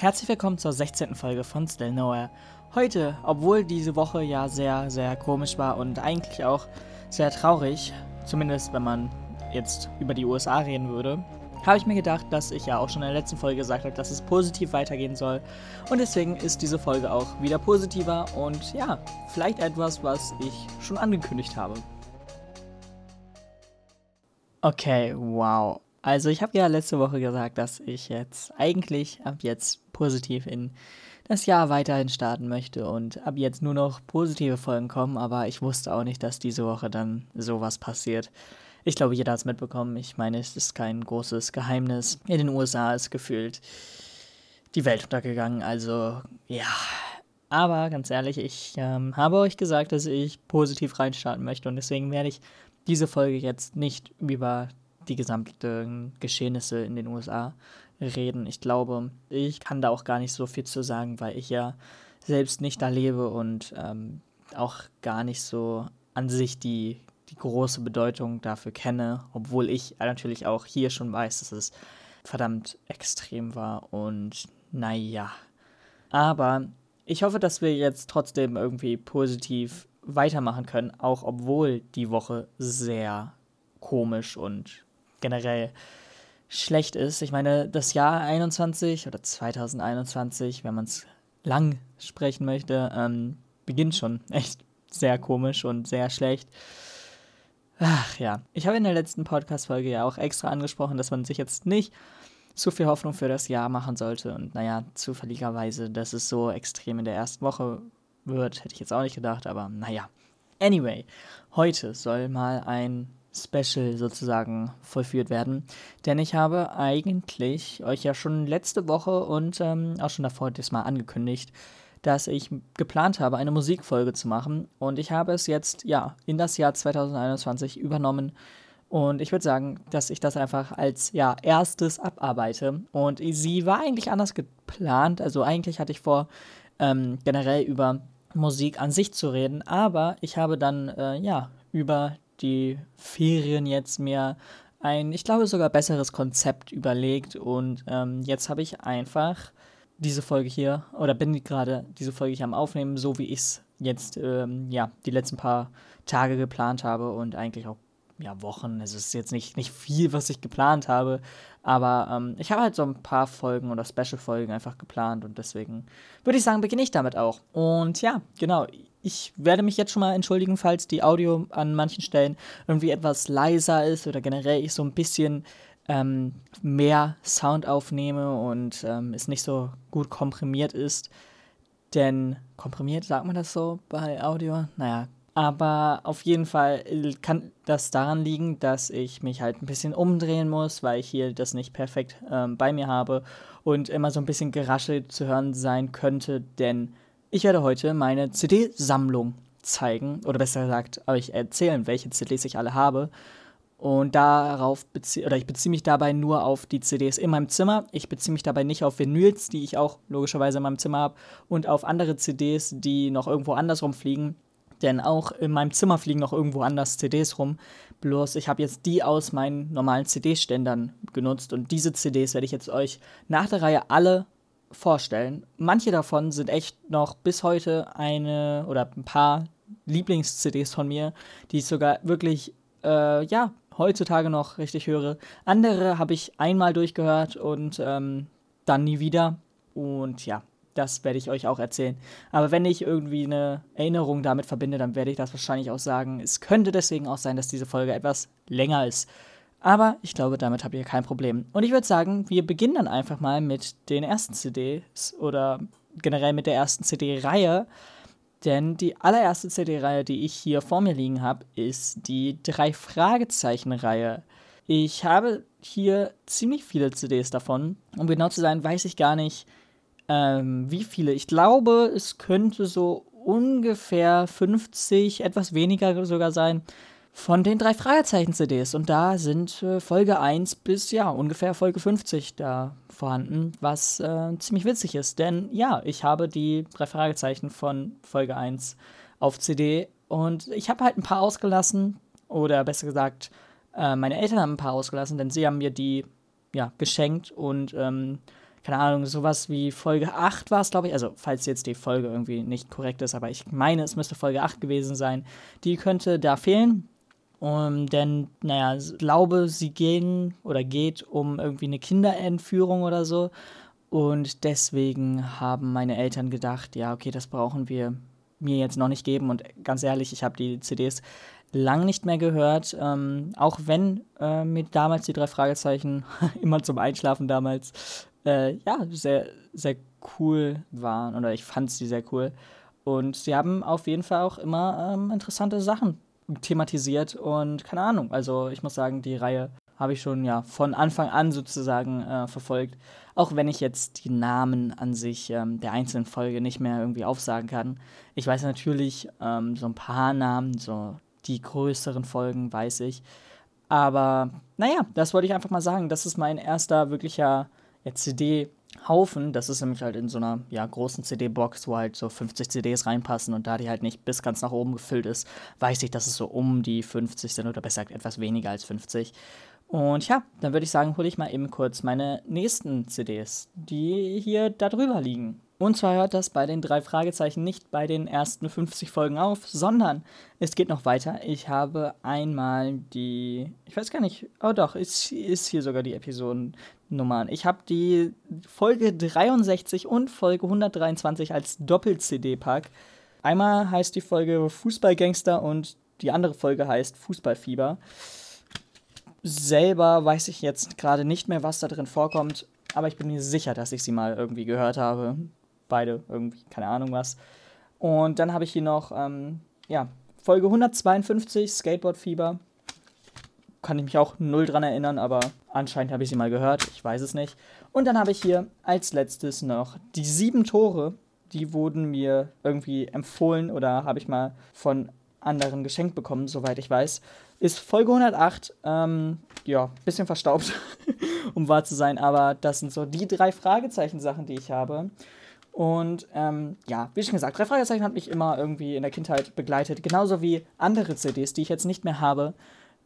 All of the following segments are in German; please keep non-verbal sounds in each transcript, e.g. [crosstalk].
herzlich willkommen zur 16. Folge von Still Nowhere. Heute, obwohl diese Woche ja sehr, sehr komisch war und eigentlich auch sehr traurig, zumindest wenn man jetzt über die USA reden würde, habe ich mir gedacht, dass ich ja auch schon in der letzten Folge gesagt habe, dass es positiv weitergehen soll. Und deswegen ist diese Folge auch wieder positiver und ja, vielleicht etwas, was ich schon angekündigt habe. Okay, wow. Also ich habe ja letzte Woche gesagt, dass ich jetzt eigentlich ab jetzt positiv in das Jahr weiterhin starten möchte und ab jetzt nur noch positive Folgen kommen, aber ich wusste auch nicht, dass diese Woche dann sowas passiert. Ich glaube, jeder hat es mitbekommen. Ich meine, es ist kein großes Geheimnis. In den USA ist gefühlt die Welt untergegangen. Also, ja. Aber ganz ehrlich, ich ähm, habe euch gesagt, dass ich positiv reinstarten möchte und deswegen werde ich diese Folge jetzt nicht über die gesamten Geschehnisse in den USA reden. Ich glaube, ich kann da auch gar nicht so viel zu sagen, weil ich ja selbst nicht da lebe und ähm, auch gar nicht so an sich die, die große Bedeutung dafür kenne, obwohl ich natürlich auch hier schon weiß, dass es verdammt extrem war und naja. Aber ich hoffe, dass wir jetzt trotzdem irgendwie positiv weitermachen können, auch obwohl die Woche sehr komisch und generell schlecht ist. Ich meine, das Jahr 21 oder 2021, wenn man es lang sprechen möchte, ähm, beginnt schon [laughs] echt sehr komisch und sehr schlecht. Ach ja, ich habe in der letzten Podcast-Folge ja auch extra angesprochen, dass man sich jetzt nicht zu viel Hoffnung für das Jahr machen sollte. Und naja, zufälligerweise, dass es so extrem in der ersten Woche wird, hätte ich jetzt auch nicht gedacht, aber naja. Anyway, heute soll mal ein Special sozusagen vollführt werden. Denn ich habe eigentlich euch ja schon letzte Woche und ähm, auch schon davor das mal angekündigt, dass ich geplant habe, eine Musikfolge zu machen. Und ich habe es jetzt, ja, in das Jahr 2021 übernommen. Und ich würde sagen, dass ich das einfach als, ja, erstes abarbeite. Und sie war eigentlich anders geplant. Also eigentlich hatte ich vor, ähm, generell über Musik an sich zu reden. Aber ich habe dann, äh, ja, über die Ferien jetzt mir ein, ich glaube sogar besseres Konzept überlegt und ähm, jetzt habe ich einfach diese Folge hier oder bin gerade diese Folge hier am Aufnehmen, so wie ich es jetzt ähm, ja die letzten paar Tage geplant habe und eigentlich auch ja, Wochen. Es ist jetzt nicht, nicht viel, was ich geplant habe, aber ähm, ich habe halt so ein paar Folgen oder Special-Folgen einfach geplant und deswegen würde ich sagen, beginne ich damit auch. Und ja, genau. Ich werde mich jetzt schon mal entschuldigen, falls die Audio an manchen Stellen irgendwie etwas leiser ist oder generell ich so ein bisschen ähm, mehr Sound aufnehme und ähm, es nicht so gut komprimiert ist. Denn komprimiert, sagt man das so bei Audio? Naja, aber auf jeden Fall kann das daran liegen, dass ich mich halt ein bisschen umdrehen muss, weil ich hier das nicht perfekt ähm, bei mir habe und immer so ein bisschen geraschelt zu hören sein könnte, denn ich werde heute meine CD-Sammlung zeigen oder besser gesagt euch erzählen, welche CDs ich alle habe. Und darauf beziehe, oder ich beziehe mich dabei nur auf die CDs in meinem Zimmer. Ich beziehe mich dabei nicht auf Vinyls, die ich auch logischerweise in meinem Zimmer habe, und auf andere CDs, die noch irgendwo anders rumfliegen denn auch in meinem Zimmer fliegen noch irgendwo anders CDs rum. Bloß ich habe jetzt die aus meinen normalen CD-Ständern genutzt und diese CDs werde ich jetzt euch nach der Reihe alle vorstellen. Manche davon sind echt noch bis heute eine oder ein paar Lieblings-CDs von mir, die ich sogar wirklich, äh, ja, heutzutage noch richtig höre. Andere habe ich einmal durchgehört und ähm, dann nie wieder. Und ja, das werde ich euch auch erzählen. Aber wenn ich irgendwie eine Erinnerung damit verbinde, dann werde ich das wahrscheinlich auch sagen. Es könnte deswegen auch sein, dass diese Folge etwas länger ist. Aber ich glaube, damit habt ihr kein Problem. Und ich würde sagen, wir beginnen dann einfach mal mit den ersten CDs oder generell mit der ersten CD-Reihe. Denn die allererste CD-Reihe, die ich hier vor mir liegen habe, ist die drei Fragezeichen-Reihe. Ich habe hier ziemlich viele CDs davon. Um genau zu sein, weiß ich gar nicht, ähm, wie viele? Ich glaube, es könnte so ungefähr 50, etwas weniger sogar sein, von den drei Fragezeichen-CDs. Und da sind äh, Folge 1 bis ja ungefähr Folge 50 da vorhanden, was äh, ziemlich witzig ist. Denn ja, ich habe die drei Fragezeichen von Folge 1 auf CD und ich habe halt ein paar ausgelassen. Oder besser gesagt, äh, meine Eltern haben ein paar ausgelassen, denn sie haben mir die ja, geschenkt und ähm, keine Ahnung, sowas wie Folge 8 war es, glaube ich. Also, falls jetzt die Folge irgendwie nicht korrekt ist, aber ich meine, es müsste Folge 8 gewesen sein. Die könnte da fehlen. Um, denn, naja, ich glaube, sie gehen oder geht um irgendwie eine Kinderentführung oder so. Und deswegen haben meine Eltern gedacht, ja, okay, das brauchen wir mir jetzt noch nicht geben. Und ganz ehrlich, ich habe die CDs lang nicht mehr gehört. Ähm, auch wenn äh, mir damals die drei Fragezeichen [laughs] immer zum Einschlafen damals äh, ja sehr, sehr cool waren. Oder ich fand sie sehr cool. Und sie haben auf jeden Fall auch immer ähm, interessante Sachen thematisiert und keine Ahnung. Also ich muss sagen, die Reihe habe ich schon ja von Anfang an sozusagen äh, verfolgt. Auch wenn ich jetzt die Namen an sich ähm, der einzelnen Folge nicht mehr irgendwie aufsagen kann. Ich weiß natürlich ähm, so ein paar Namen, so die größeren Folgen weiß ich. Aber naja, das wollte ich einfach mal sagen. Das ist mein erster wirklicher ja, CD-Haufen. Das ist nämlich halt in so einer ja, großen CD-Box, wo halt so 50 CDs reinpassen und da die halt nicht bis ganz nach oben gefüllt ist, weiß ich, dass es so um die 50 sind oder besser gesagt etwas weniger als 50. Und ja, dann würde ich sagen, hole ich mal eben kurz meine nächsten CDs, die hier da drüber liegen. Und zwar hört das bei den drei Fragezeichen nicht bei den ersten 50 Folgen auf, sondern es geht noch weiter. Ich habe einmal die, ich weiß gar nicht, oh doch, ist, ist hier sogar die Episodennummern. Ich habe die Folge 63 und Folge 123 als Doppel-CD-Pack. Einmal heißt die Folge Fußballgangster und die andere Folge heißt Fußballfieber selber weiß ich jetzt gerade nicht mehr, was da drin vorkommt, aber ich bin mir sicher, dass ich sie mal irgendwie gehört habe. Beide irgendwie, keine Ahnung was. Und dann habe ich hier noch, ähm, ja, Folge 152, Skateboard-Fieber. Kann ich mich auch null dran erinnern, aber anscheinend habe ich sie mal gehört. Ich weiß es nicht. Und dann habe ich hier als letztes noch die sieben Tore. Die wurden mir irgendwie empfohlen oder habe ich mal von anderen geschenkt bekommen, soweit ich weiß ist Folge 108. Ähm, ja, bisschen verstaubt, [laughs] um wahr zu sein, aber das sind so die drei Fragezeichen-Sachen, die ich habe. Und ähm, ja, wie schon gesagt, drei Fragezeichen hat mich immer irgendwie in der Kindheit begleitet, genauso wie andere CDs, die ich jetzt nicht mehr habe,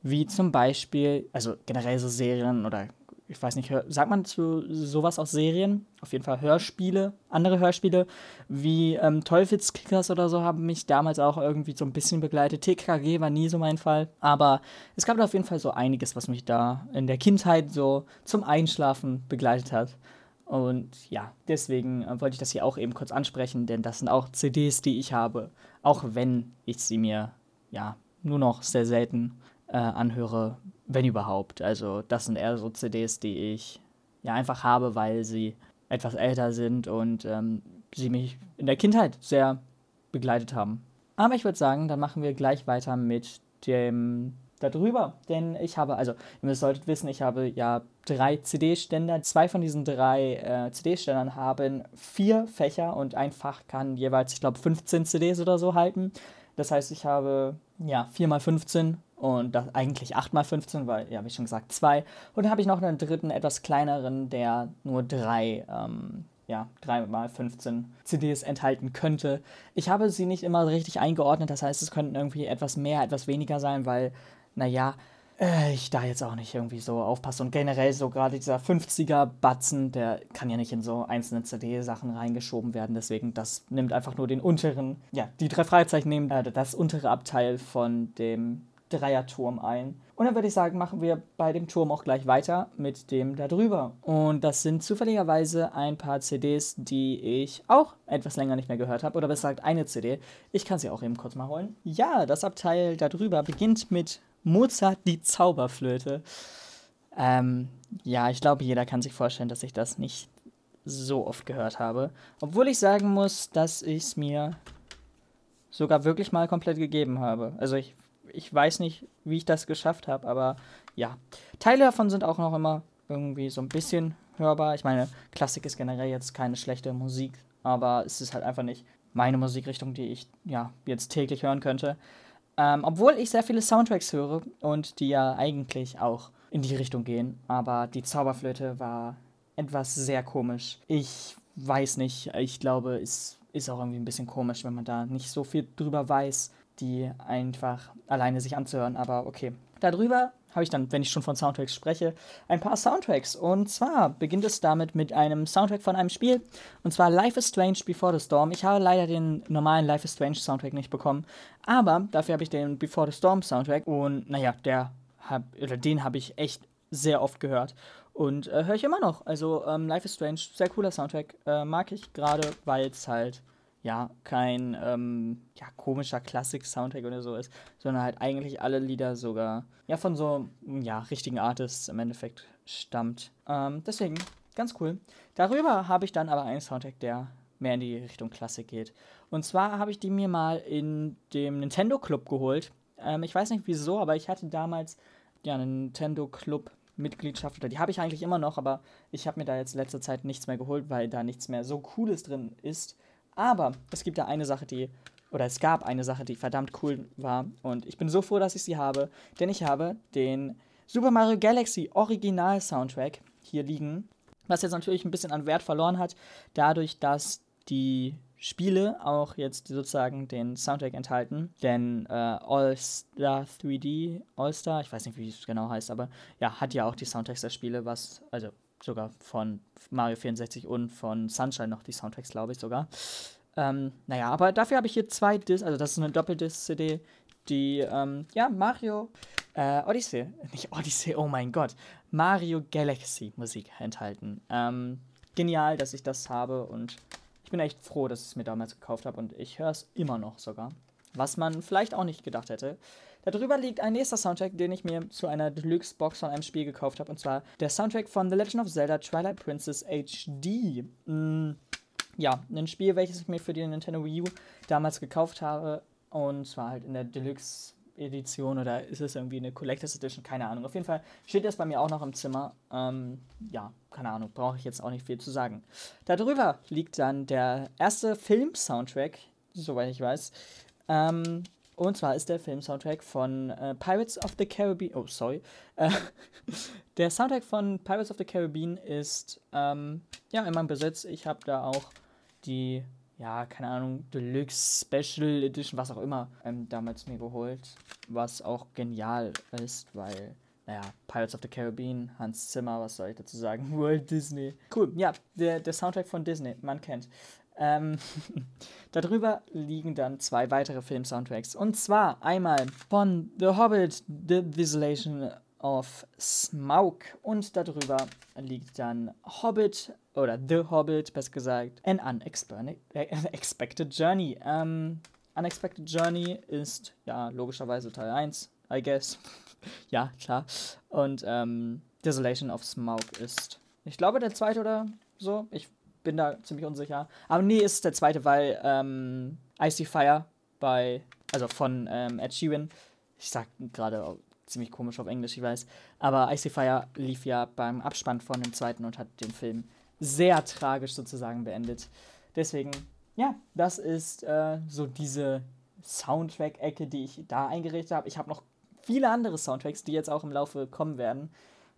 wie zum Beispiel, also generell so Serien oder ich weiß nicht, sagt man zu sowas aus Serien? Auf jeden Fall Hörspiele, andere Hörspiele, wie ähm, Teufelskickers oder so haben mich damals auch irgendwie so ein bisschen begleitet. TKG war nie so mein Fall, aber es gab da auf jeden Fall so einiges, was mich da in der Kindheit so zum Einschlafen begleitet hat. Und ja, deswegen äh, wollte ich das hier auch eben kurz ansprechen, denn das sind auch CDs, die ich habe, auch wenn ich sie mir ja nur noch sehr selten äh, anhöre, wenn überhaupt. Also das sind eher so CDs, die ich ja einfach habe, weil sie etwas älter sind und ähm, sie mich in der Kindheit sehr begleitet haben. Aber ich würde sagen, dann machen wir gleich weiter mit dem darüber. Denn ich habe, also ihr solltet wissen, ich habe ja drei CD-Ständer. Zwei von diesen drei äh, CD-Ständern haben vier Fächer und ein Fach kann jeweils, ich glaube, 15 CDs oder so halten. Das heißt, ich habe ja 4 mal 15 und das eigentlich 8 mal 15, weil, ja, wie schon gesagt, zwei. Und dann habe ich noch einen dritten, etwas kleineren, der nur drei, ähm, ja, 3 mal 15 CDs enthalten könnte. Ich habe sie nicht immer richtig eingeordnet, das heißt, es könnten irgendwie etwas mehr, etwas weniger sein, weil, naja, äh, ich da jetzt auch nicht irgendwie so aufpasse. Und generell so gerade dieser 50er-Batzen, der kann ja nicht in so einzelne CD-Sachen reingeschoben werden. Deswegen, das nimmt einfach nur den unteren, ja, die drei Fragezeichen nehmen äh, das untere Abteil von dem Dreierturm ein. Und dann würde ich sagen, machen wir bei dem Turm auch gleich weiter mit dem da drüber. Und das sind zufälligerweise ein paar CDs, die ich auch etwas länger nicht mehr gehört habe. Oder besser gesagt, eine CD. Ich kann sie auch eben kurz mal holen. Ja, das Abteil da drüber beginnt mit Mozart die Zauberflöte. Ähm, ja, ich glaube, jeder kann sich vorstellen, dass ich das nicht so oft gehört habe. Obwohl ich sagen muss, dass ich es mir sogar wirklich mal komplett gegeben habe. Also ich ich weiß nicht, wie ich das geschafft habe, aber ja. Teile davon sind auch noch immer irgendwie so ein bisschen hörbar. Ich meine, Klassik ist generell jetzt keine schlechte Musik, aber es ist halt einfach nicht meine Musikrichtung, die ich ja jetzt täglich hören könnte. Ähm, obwohl ich sehr viele Soundtracks höre und die ja eigentlich auch in die Richtung gehen, aber die Zauberflöte war etwas sehr komisch. Ich weiß nicht, ich glaube, es ist auch irgendwie ein bisschen komisch, wenn man da nicht so viel drüber weiß die einfach alleine sich anzuhören, aber okay. Darüber habe ich dann, wenn ich schon von Soundtracks spreche, ein paar Soundtracks. Und zwar beginnt es damit mit einem Soundtrack von einem Spiel. Und zwar Life is Strange Before the Storm. Ich habe leider den normalen Life is Strange Soundtrack nicht bekommen. Aber dafür habe ich den Before the Storm Soundtrack. Und naja, der hab, oder den habe ich echt sehr oft gehört. Und äh, höre ich immer noch. Also ähm, Life is Strange, sehr cooler Soundtrack. Äh, mag ich gerade, weil es halt ja, kein ähm, ja, komischer Klassik-Soundtrack oder so ist, sondern halt eigentlich alle Lieder sogar ja von so ja, richtigen Artists im Endeffekt stammt. Ähm, deswegen, ganz cool. Darüber habe ich dann aber einen Soundtrack, der mehr in die Richtung Klassik geht. Und zwar habe ich die mir mal in dem Nintendo Club geholt. Ähm, ich weiß nicht wieso, aber ich hatte damals ja einen Nintendo Club Mitgliedschaft oder die habe ich eigentlich immer noch, aber ich habe mir da jetzt letzte Zeit nichts mehr geholt, weil da nichts mehr so Cooles drin ist. Aber es gibt da eine Sache, die, oder es gab eine Sache, die verdammt cool war. Und ich bin so froh, dass ich sie habe, denn ich habe den Super Mario Galaxy Original Soundtrack hier liegen. Was jetzt natürlich ein bisschen an Wert verloren hat, dadurch, dass die Spiele auch jetzt sozusagen den Soundtrack enthalten. Denn äh, All-Star 3D, All-Star, ich weiß nicht, wie es genau heißt, aber ja, hat ja auch die Soundtracks der Spiele, was, also sogar von Mario 64 und von Sunshine noch die Soundtracks, glaube ich sogar. Ähm, naja, aber dafür habe ich hier zwei Discs, also das ist eine Doppeldisc-CD, die, ähm, ja, Mario äh, Odyssey, nicht Odyssey, oh mein Gott, Mario Galaxy Musik enthalten. Ähm, genial, dass ich das habe und ich bin echt froh, dass ich es mir damals gekauft habe und ich höre es immer noch sogar. Was man vielleicht auch nicht gedacht hätte. Darüber liegt ein nächster Soundtrack, den ich mir zu einer Deluxe-Box von einem Spiel gekauft habe. Und zwar der Soundtrack von The Legend of Zelda Twilight Princess HD. Mm, ja, ein Spiel, welches ich mir für die Nintendo Wii U damals gekauft habe. Und zwar halt in der Deluxe Edition oder ist es irgendwie eine Collectors Edition? Keine Ahnung. Auf jeden Fall steht das bei mir auch noch im Zimmer. Ähm, ja, keine Ahnung, brauche ich jetzt auch nicht viel zu sagen. Darüber liegt dann der erste Film-Soundtrack, soweit ich weiß. Ähm, und zwar ist der Film-Soundtrack von äh, Pirates of the Caribbean. Oh, sorry. Äh, [laughs] der Soundtrack von Pirates of the Caribbean ist ähm, ja in meinem Besitz. Ich habe da auch die, ja, keine Ahnung, Deluxe Special Edition, was auch immer, ähm, damals mir geholt. Was auch genial ist, weil, naja, Pirates of the Caribbean, Hans Zimmer, was soll ich dazu sagen? [laughs] World Disney. Cool, ja, der, der Soundtrack von Disney, man kennt. Ähm, [laughs] darüber liegen dann zwei weitere Film-Soundtracks. Und zwar einmal von The Hobbit, The Desolation of Smaug. Und darüber liegt dann Hobbit oder The Hobbit, besser gesagt, An Unexpected [laughs] Journey. Ähm, Unexpected Journey ist ja logischerweise Teil 1, I guess. [laughs] ja, klar. Und ähm, Desolation of Smaug ist, ich glaube, der zweite oder so. Ich bin da ziemlich unsicher. Aber nee, ist der zweite, weil ähm, Icy Fire bei, also von ähm, Ed Sheeran, ich sag gerade ziemlich komisch auf Englisch, ich weiß, aber Icy Fire lief ja beim Abspann von dem zweiten und hat den Film sehr tragisch sozusagen beendet. Deswegen, ja, das ist äh, so diese Soundtrack-Ecke, die ich da eingerichtet habe. Ich habe noch viele andere Soundtracks, die jetzt auch im Laufe kommen werden.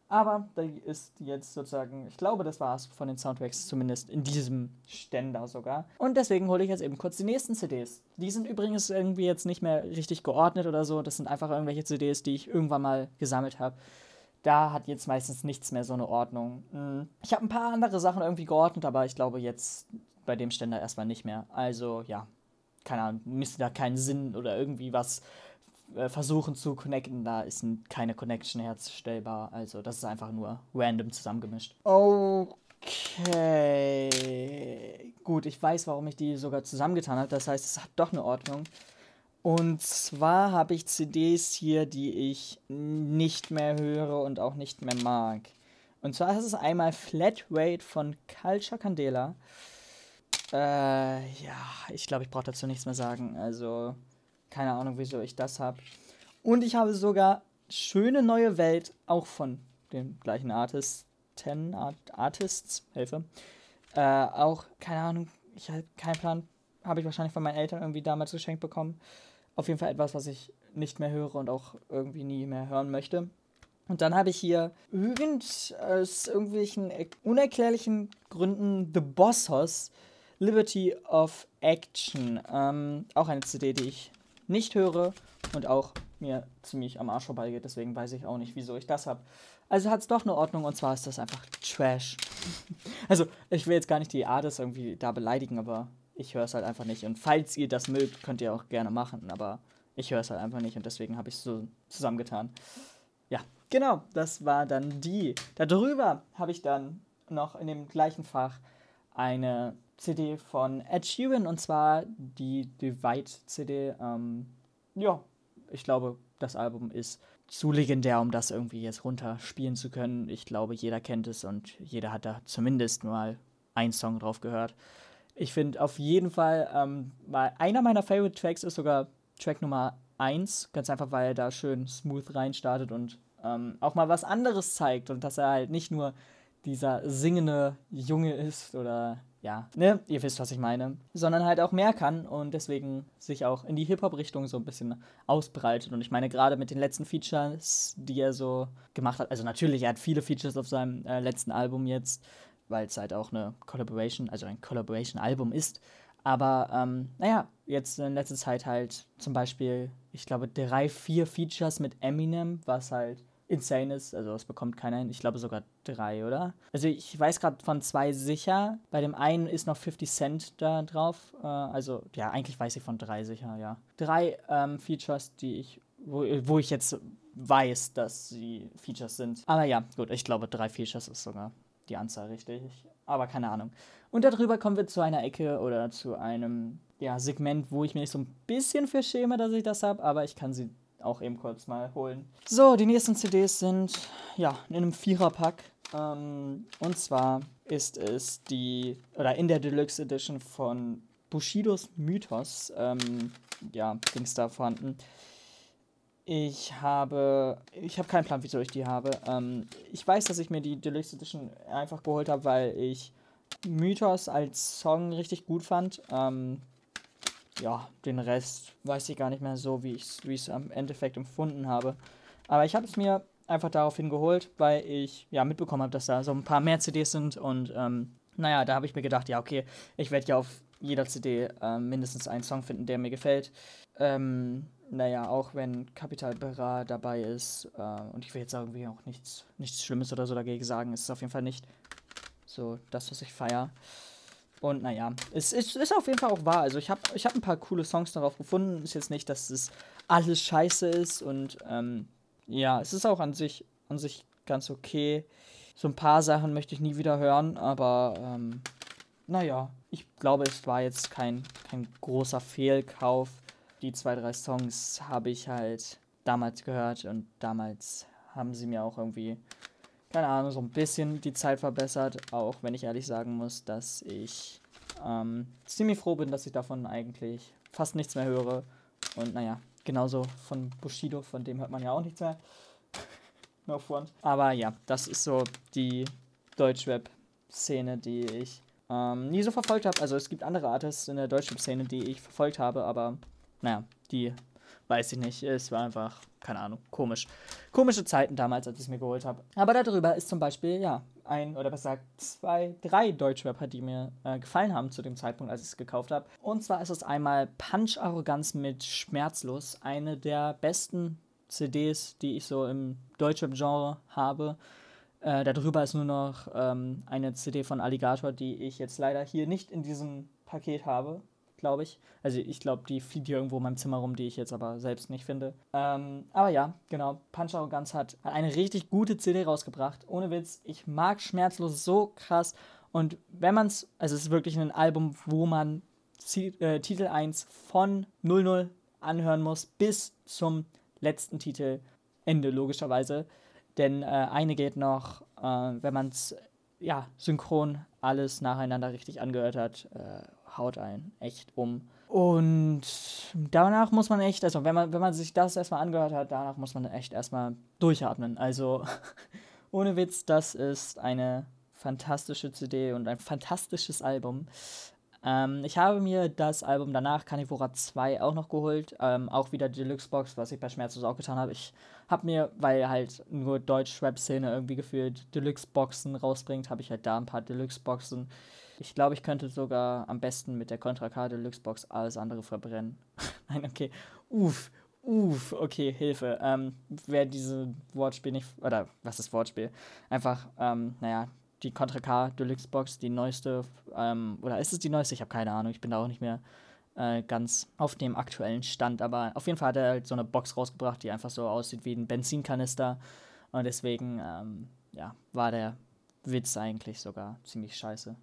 Aber da ist jetzt sozusagen, ich glaube, das war es von den Soundtracks, zumindest in diesem Ständer sogar. Und deswegen hole ich jetzt eben kurz die nächsten CDs. Die sind übrigens irgendwie jetzt nicht mehr richtig geordnet oder so. Das sind einfach irgendwelche CDs, die ich irgendwann mal gesammelt habe. Da hat jetzt meistens nichts mehr so eine Ordnung. Hm, ich habe ein paar andere Sachen irgendwie geordnet, aber ich glaube jetzt bei dem Ständer erstmal nicht mehr. Also ja, keine Ahnung, müsste da keinen Sinn oder irgendwie was versuchen zu connecten, da ist keine Connection herstellbar. Also das ist einfach nur random zusammengemischt. Okay. Gut, ich weiß, warum ich die sogar zusammengetan habe. Das heißt, es hat doch eine Ordnung. Und zwar habe ich CDs hier, die ich nicht mehr höre und auch nicht mehr mag. Und zwar ist es einmal Flatrate von Culture Candela. Äh, ja, ich glaube, ich brauche dazu nichts mehr sagen. Also, keine Ahnung, wieso ich das habe. Und ich habe sogar Schöne neue Welt, auch von dem gleichen Artisten, Art, Artists, Hilfe. Äh, auch, keine Ahnung, ich habe keinen Plan, habe ich wahrscheinlich von meinen Eltern irgendwie damals geschenkt bekommen. Auf jeden Fall etwas, was ich nicht mehr höre und auch irgendwie nie mehr hören möchte. Und dann habe ich hier irgend aus irgendwelchen unerklärlichen Gründen The Boss Hoss Liberty of Action. Ähm, auch eine CD, die ich nicht höre und auch mir ziemlich am Arsch vorbeigeht. Deswegen weiß ich auch nicht, wieso ich das habe. Also hat es doch eine Ordnung und zwar ist das einfach Trash. [laughs] also ich will jetzt gar nicht die Artists irgendwie da beleidigen, aber ich höre es halt einfach nicht. Und falls ihr das mögt, könnt ihr auch gerne machen, aber ich höre es halt einfach nicht und deswegen habe ich es so zusammengetan. Ja, genau, das war dann die. Darüber habe ich dann noch in dem gleichen Fach eine CD von Ed Sheeran und zwar die Divide CD. Ähm, ja, ich glaube, das Album ist zu legendär, um das irgendwie jetzt runterspielen zu können. Ich glaube, jeder kennt es und jeder hat da zumindest mal einen Song drauf gehört. Ich finde auf jeden Fall, ähm, einer meiner Favorite Tracks ist sogar Track Nummer 1, ganz einfach, weil er da schön smooth reinstartet und ähm, auch mal was anderes zeigt und dass er halt nicht nur dieser singende Junge ist oder ja, ne, ihr wisst, was ich meine, sondern halt auch mehr kann und deswegen sich auch in die Hip-Hop-Richtung so ein bisschen ausbreitet. Und ich meine, gerade mit den letzten Features, die er so gemacht hat, also natürlich, er hat viele Features auf seinem äh, letzten Album jetzt, weil es halt auch eine Collaboration, also ein Collaboration-Album ist. Aber ähm, naja, jetzt in letzter Zeit halt zum Beispiel, ich glaube, drei, vier Features mit Eminem, was halt insane ist. Also das bekommt keiner hin. Ich glaube sogar drei, oder? Also ich weiß gerade von zwei sicher. Bei dem einen ist noch 50 Cent da drauf. Äh, also ja, eigentlich weiß ich von drei sicher, ja. Drei ähm, Features, die ich, wo, wo ich jetzt weiß, dass sie Features sind. Aber ja, gut, ich glaube drei Features ist sogar die Anzahl richtig. Aber keine Ahnung. Und darüber kommen wir zu einer Ecke oder zu einem ja, Segment, wo ich mich so ein bisschen für schäme, dass ich das habe, aber ich kann sie auch eben kurz mal holen. So, die nächsten CDs sind ja in einem Viererpack. Ähm, und zwar ist es die, oder in der Deluxe Edition von Bushidos Mythos, ähm, ja, Dings da vorhanden. Ich habe, ich habe keinen Plan, wieso ich die habe. Ähm, ich weiß, dass ich mir die Deluxe Edition einfach geholt habe, weil ich Mythos als Song richtig gut fand. Ähm, ja, den Rest weiß ich gar nicht mehr so, wie ich es am Endeffekt empfunden habe. Aber ich habe es mir einfach daraufhin geholt, weil ich ja mitbekommen habe, dass da so ein paar mehr CDs sind und ähm, naja, da habe ich mir gedacht, ja, okay, ich werde ja auf jeder CD äh, mindestens einen Song finden, der mir gefällt. Ähm, naja, auch wenn Capital Bra dabei ist, äh, und ich will jetzt irgendwie auch nichts, nichts Schlimmes oder so dagegen sagen, ist es auf jeden Fall nicht so das, was ich feiere. Und naja, es, es ist auf jeden Fall auch wahr. Also ich habe ich hab ein paar coole Songs darauf gefunden. Ist jetzt nicht, dass es alles scheiße ist. Und ähm, ja, es ist auch an sich, an sich ganz okay. So ein paar Sachen möchte ich nie wieder hören, aber ähm, naja, ich glaube, es war jetzt kein, kein großer Fehlkauf. Die zwei, drei Songs habe ich halt damals gehört und damals haben sie mir auch irgendwie keine Ahnung, so ein bisschen die Zeit verbessert, auch wenn ich ehrlich sagen muss, dass ich ähm, ziemlich froh bin, dass ich davon eigentlich fast nichts mehr höre. Und naja, genauso von Bushido, von dem hört man ja auch nichts mehr. [laughs] no front. Aber ja, das ist so die Deutschrap-Szene, die ich ähm, nie so verfolgt habe. Also es gibt andere Artists in der Deutschrap-Szene, die ich verfolgt habe, aber naja, die weiß ich nicht. Es war einfach keine Ahnung, komisch. Komische Zeiten damals, als ich es mir geholt habe. Aber darüber ist zum Beispiel, ja, ein oder besser gesagt zwei, drei Deutschrapper, die mir äh, gefallen haben zu dem Zeitpunkt, als ich es gekauft habe. Und zwar ist es einmal Punch Arroganz mit Schmerzlos, eine der besten CDs, die ich so im Deutschrap-Genre habe. Äh, darüber ist nur noch ähm, eine CD von Alligator, die ich jetzt leider hier nicht in diesem Paket habe glaube ich. Also ich glaube, die fliegt hier irgendwo in meinem Zimmer rum, die ich jetzt aber selbst nicht finde. Ähm, aber ja, genau. Punch Arroganz hat eine richtig gute CD rausgebracht. Ohne Witz, ich mag Schmerzlos so krass. Und wenn man es, also es ist wirklich ein Album, wo man Z äh, Titel 1 von 00 anhören muss bis zum letzten Titel Ende, logischerweise. Denn äh, eine geht noch, äh, wenn man es ja, synchron alles nacheinander richtig angehört hat, äh, haut einen echt um. Und danach muss man echt, also wenn man, wenn man sich das erstmal angehört hat, danach muss man echt erstmal durchatmen. Also [laughs] ohne Witz, das ist eine fantastische CD und ein fantastisches Album. Ähm, ich habe mir das Album danach, Carnivora 2, auch noch geholt. Ähm, auch wieder die Deluxe-Box, was ich bei Schmerzlos auch getan habe. Ich habe mir, weil halt nur Deutsch-Rap-Szene irgendwie gefühlt Deluxe-Boxen rausbringt, habe ich halt da ein paar Deluxe-Boxen. Ich glaube, ich könnte sogar am besten mit der Contra K Deluxe Box alles andere verbrennen. [laughs] Nein, okay. Uff, Uff, okay, Hilfe. Ähm, wer diese Wortspiel nicht, oder was ist Wortspiel? Einfach, ähm, naja, die Contra K Deluxe Box, die neueste, ähm, oder ist es die neueste? Ich habe keine Ahnung, ich bin da auch nicht mehr äh, ganz auf dem aktuellen Stand, aber auf jeden Fall hat er halt so eine Box rausgebracht, die einfach so aussieht wie ein Benzinkanister und deswegen, ähm, ja, war der Witz eigentlich sogar ziemlich scheiße.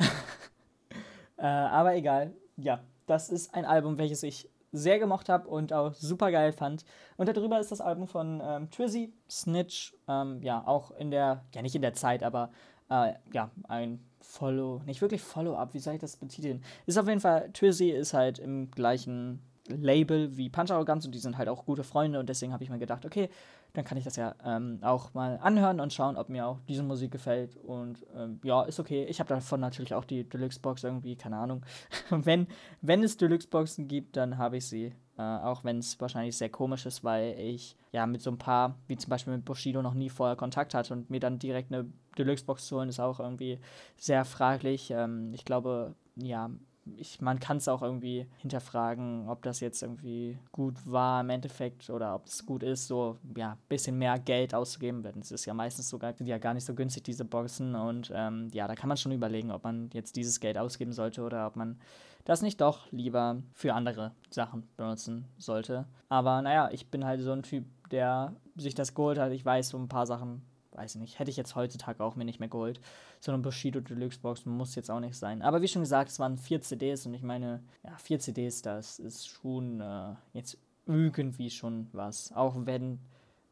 [laughs] äh, aber egal, ja, das ist ein Album, welches ich sehr gemocht habe und auch super geil fand. Und darüber ist das Album von ähm, Trizzy, Snitch, ähm, ja, auch in der, ja nicht in der Zeit, aber äh, ja, ein Follow, nicht wirklich Follow-up, wie soll ich das betiteln? Ist auf jeden Fall, Trizzy ist halt im gleichen Label wie Punch Arrogance und die sind halt auch gute Freunde und deswegen habe ich mir gedacht, okay, dann kann ich das ja ähm, auch mal anhören und schauen, ob mir auch diese Musik gefällt. Und ähm, ja, ist okay. Ich habe davon natürlich auch die Deluxe-Box irgendwie, keine Ahnung. [laughs] wenn, wenn es Deluxe-Boxen gibt, dann habe ich sie. Äh, auch wenn es wahrscheinlich sehr komisch ist, weil ich ja mit so ein paar, wie zum Beispiel mit Bushido, noch nie vorher Kontakt hatte und mir dann direkt eine Deluxe-Box zu holen, ist auch irgendwie sehr fraglich. Ähm, ich glaube, ja, ich, man kann es auch irgendwie hinterfragen, ob das jetzt irgendwie gut war im Endeffekt oder ob es gut ist, so ja, bisschen mehr Geld auszugeben. Denn es ist ja meistens sogar ja gar nicht so günstig, diese Boxen. Und ähm, ja, da kann man schon überlegen, ob man jetzt dieses Geld ausgeben sollte oder ob man das nicht doch lieber für andere Sachen benutzen sollte. Aber naja, ich bin halt so ein Typ, der sich das geholt hat. Ich weiß so ein paar Sachen weiß ich nicht, hätte ich jetzt heutzutage auch mir nicht mehr geholt. So eine Bushido Deluxe Box muss jetzt auch nicht sein. Aber wie schon gesagt, es waren vier CDs und ich meine, ja, vier CDs, das ist schon äh, jetzt irgendwie schon was. Auch wenn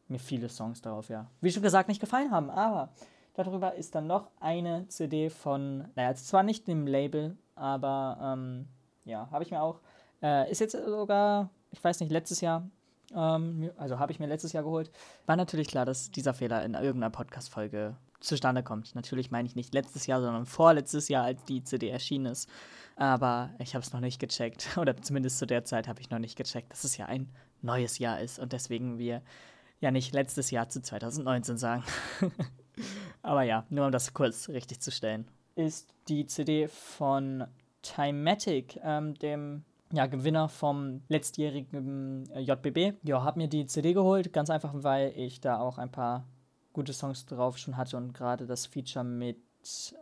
mir viele Songs darauf, ja, wie schon gesagt, nicht gefallen haben. Aber darüber ist dann noch eine CD von, naja, zwar nicht dem Label, aber ähm, ja, habe ich mir auch, äh, ist jetzt sogar, ich weiß nicht, letztes Jahr ähm, also habe ich mir letztes Jahr geholt. War natürlich klar, dass dieser Fehler in irgendeiner Podcast-Folge zustande kommt. Natürlich meine ich nicht letztes Jahr, sondern vorletztes Jahr, als die CD erschienen ist. Aber ich habe es noch nicht gecheckt. [laughs] Oder zumindest zu der Zeit habe ich noch nicht gecheckt, dass es ja ein neues Jahr ist und deswegen wir ja nicht letztes Jahr zu 2019 sagen. [laughs] Aber ja, nur um das kurz richtig zu stellen. Ist die CD von Timematic, ähm, dem ja, Gewinner vom letztjährigen äh, JBB. Ja, habe mir die CD geholt, ganz einfach, weil ich da auch ein paar gute Songs drauf schon hatte und gerade das Feature mit,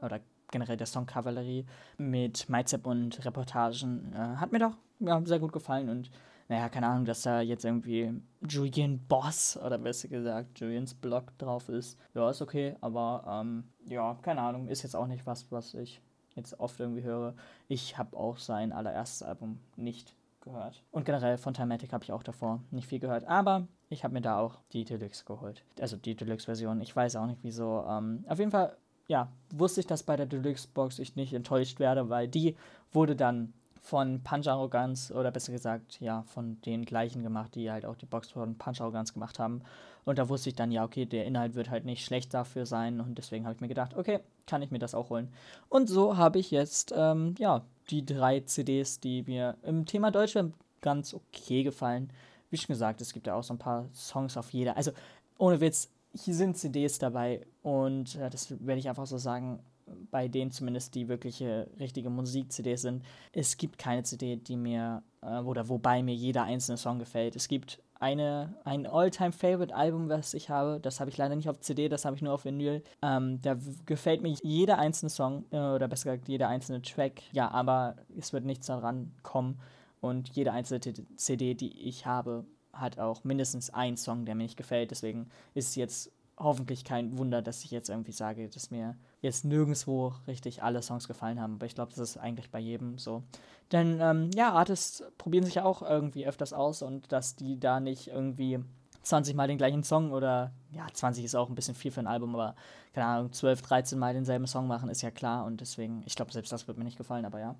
oder generell der Song Kavallerie mit Maizep und Reportagen äh, hat mir doch ja, sehr gut gefallen und naja, keine Ahnung, dass da jetzt irgendwie Julian Boss oder besser gesagt Julians Blog drauf ist. Ja, ist okay, aber ähm, ja, keine Ahnung, ist jetzt auch nicht was, was ich jetzt oft irgendwie höre. Ich habe auch sein allererstes Album nicht gehört. Und generell von Timatic habe ich auch davor nicht viel gehört. Aber ich habe mir da auch die Deluxe geholt. Also die Deluxe-Version. Ich weiß auch nicht wieso. Ähm, auf jeden Fall, ja, wusste ich, dass bei der Deluxe-Box ich nicht enttäuscht werde, weil die wurde dann von Punch Arroganz oder besser gesagt, ja, von den gleichen gemacht, die halt auch die Box von Punch Arroganz gemacht haben. Und da wusste ich dann, ja, okay, der Inhalt wird halt nicht schlecht dafür sein. Und deswegen habe ich mir gedacht, okay, kann ich mir das auch holen. Und so habe ich jetzt, ähm, ja, die drei CDs, die mir im Thema Deutschland ganz okay gefallen. Wie schon gesagt, es gibt ja auch so ein paar Songs auf jeder. Also, ohne Witz, hier sind CDs dabei. Und äh, das werde ich einfach so sagen bei denen zumindest die wirkliche richtige Musik-CD sind. Es gibt keine CD, die mir äh, oder wobei mir jeder einzelne Song gefällt. Es gibt eine, ein All-Time-Favorite-Album, was ich habe. Das habe ich leider nicht auf CD, das habe ich nur auf Vinyl. Ähm, da gefällt mir jeder einzelne Song äh, oder besser gesagt jeder einzelne Track. Ja, aber es wird nichts daran kommen. Und jede einzelne CD, die ich habe, hat auch mindestens einen Song, der mir nicht gefällt. Deswegen ist jetzt hoffentlich kein Wunder, dass ich jetzt irgendwie sage, dass mir jetzt nirgendwo richtig alle Songs gefallen haben. Aber ich glaube, das ist eigentlich bei jedem so. Denn ähm, ja, Artists probieren sich ja auch irgendwie öfters aus und dass die da nicht irgendwie 20 Mal den gleichen Song oder ja, 20 ist auch ein bisschen viel für ein Album, aber keine Ahnung, 12, 13 Mal denselben Song machen, ist ja klar und deswegen, ich glaube, selbst das wird mir nicht gefallen, aber ja.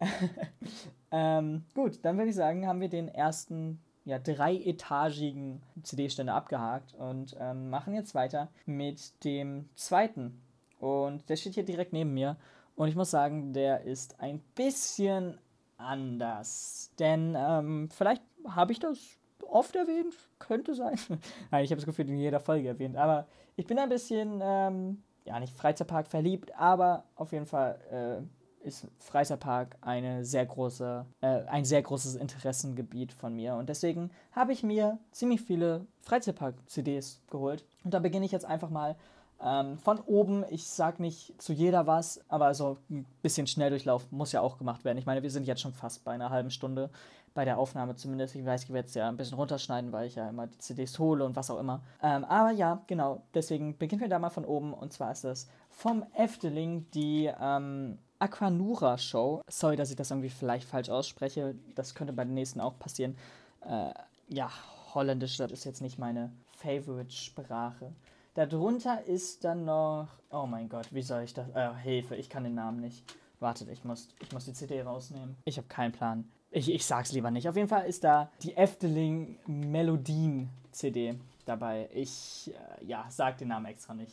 [laughs] ähm, gut, dann würde ich sagen, haben wir den ersten ja, dreietagigen CD-Ständer abgehakt und ähm, machen jetzt weiter mit dem zweiten. Und der steht hier direkt neben mir. Und ich muss sagen, der ist ein bisschen anders. Denn ähm, vielleicht habe ich das oft erwähnt, könnte sein. [laughs] Nein, ich habe das Gefühl, in jeder Folge erwähnt. Aber ich bin ein bisschen, ähm, ja, nicht Freizeitpark verliebt, aber auf jeden Fall ist Freizeitpark eine sehr große, äh, ein sehr großes Interessengebiet von mir. Und deswegen habe ich mir ziemlich viele Freizeitpark-CDs geholt. Und da beginne ich jetzt einfach mal ähm, von oben, ich sag nicht zu jeder was, aber so ein bisschen Schnelldurchlauf muss ja auch gemacht werden. Ich meine, wir sind jetzt schon fast bei einer halben Stunde bei der Aufnahme zumindest. Ich weiß, ich werde es ja ein bisschen runterschneiden, weil ich ja immer die CDs hole und was auch immer. Ähm, aber ja, genau, deswegen beginnen wir da mal von oben. Und zwar ist es vom Efteling die ähm, Aquanura Show. Sorry, dass ich das irgendwie vielleicht falsch ausspreche. Das könnte bei den nächsten auch passieren. Äh, ja, Holländisch, das ist jetzt nicht meine Favorite-Sprache. Darunter ist dann noch. Oh mein Gott, wie soll ich das. Äh, Hilfe, ich kann den Namen nicht. Wartet, ich muss, ich muss die CD rausnehmen. Ich habe keinen Plan. Ich, ich sag's lieber nicht. Auf jeden Fall ist da die Efteling Melodien CD dabei. Ich, äh, ja, sag den Namen extra nicht.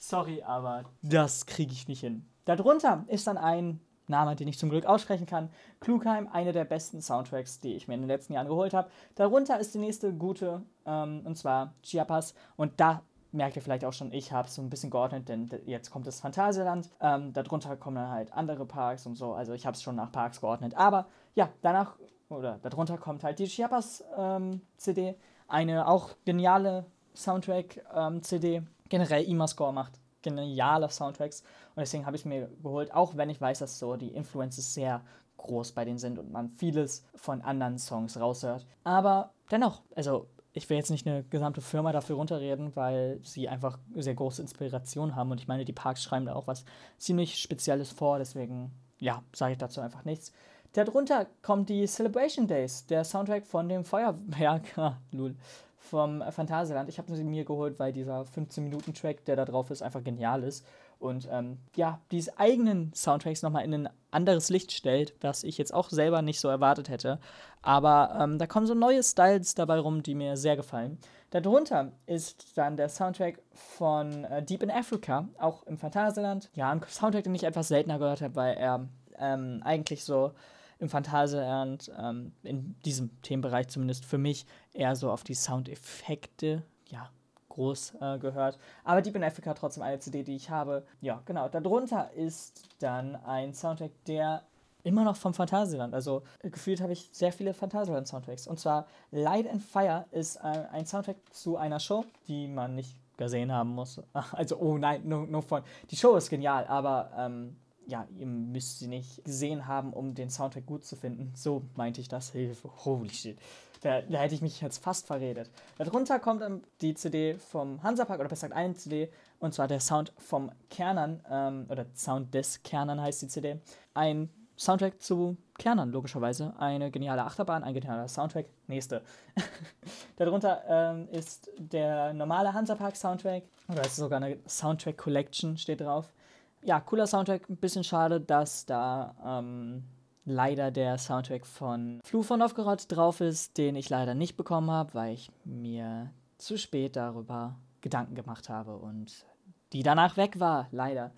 Sorry, aber das kriege ich nicht hin. Darunter ist dann ein Name, den ich zum Glück aussprechen kann. Klugheim, einer der besten Soundtracks, die ich mir in den letzten Jahren geholt habe. Darunter ist die nächste gute, ähm, und zwar Chiapas. Und da merkt ihr vielleicht auch schon, ich habe es so ein bisschen geordnet, denn jetzt kommt das Phantasialand. Ähm, darunter kommen dann halt andere Parks und so. Also ich habe es schon nach Parks geordnet. Aber ja, danach oder darunter kommt halt die Chiapas ähm. Eine auch geniale Soundtrack-CD. Ähm, Generell IMA-Score macht geniale Soundtracks und deswegen habe ich mir geholt, auch wenn ich weiß, dass so die Influences sehr groß bei denen sind und man vieles von anderen Songs raushört. Aber dennoch, also ich will jetzt nicht eine gesamte Firma dafür runterreden, weil sie einfach sehr große Inspiration haben. Und ich meine, die Parks schreiben da auch was ziemlich Spezielles vor. Deswegen, ja, sage ich dazu einfach nichts. Darunter kommt die Celebration Days, der Soundtrack von dem Feuerwerk, [laughs] ah, lul, vom Phantasialand. Ich habe sie mir geholt, weil dieser 15-Minuten-Track, der da drauf ist, einfach genial ist. Und ähm, ja, diese eigenen Soundtracks nochmal in ein anderes Licht stellt, was ich jetzt auch selber nicht so erwartet hätte. Aber ähm, da kommen so neue Styles dabei rum, die mir sehr gefallen. Darunter ist dann der Soundtrack von äh, Deep in Africa, auch im Phantasialand. Ja, ein Soundtrack, den ich etwas seltener gehört habe, weil er ähm, eigentlich so im Phantasialand, ähm, in diesem Themenbereich zumindest für mich, eher so auf die Soundeffekte, ja, groß äh, gehört. Aber Deep in Africa trotzdem eine CD, die ich habe. Ja, genau. Darunter ist dann ein Soundtrack, der immer noch vom Phantasialand. Also gefühlt habe ich sehr viele Phantasialand-Soundtracks. Und zwar Light and Fire ist äh, ein Soundtrack zu einer Show, die man nicht gesehen haben muss. [laughs] Also, oh nein, nur, nur von. Die Show ist genial, aber ähm, ja, ihr müsst sie nicht gesehen haben, um den Soundtrack gut zu finden. So meinte ich das. Hilfe. Holy shit. Da, da hätte ich mich jetzt fast verredet. Darunter kommt dann die CD vom Hansapark, oder besser gesagt eine CD, und zwar der Sound vom Kernern, ähm, oder Sound des Kernern heißt die CD. Ein Soundtrack zu Kernern, logischerweise. Eine geniale Achterbahn, ein genialer Soundtrack. Nächste. [laughs] Darunter ähm, ist der normale Hansapark-Soundtrack, oder es ist sogar eine Soundtrack Collection, steht drauf ja, cooler Soundtrack. Ein bisschen schade, dass da ähm, leider der Soundtrack von Fluch von Novgorod drauf ist, den ich leider nicht bekommen habe, weil ich mir zu spät darüber Gedanken gemacht habe und die danach weg war, leider.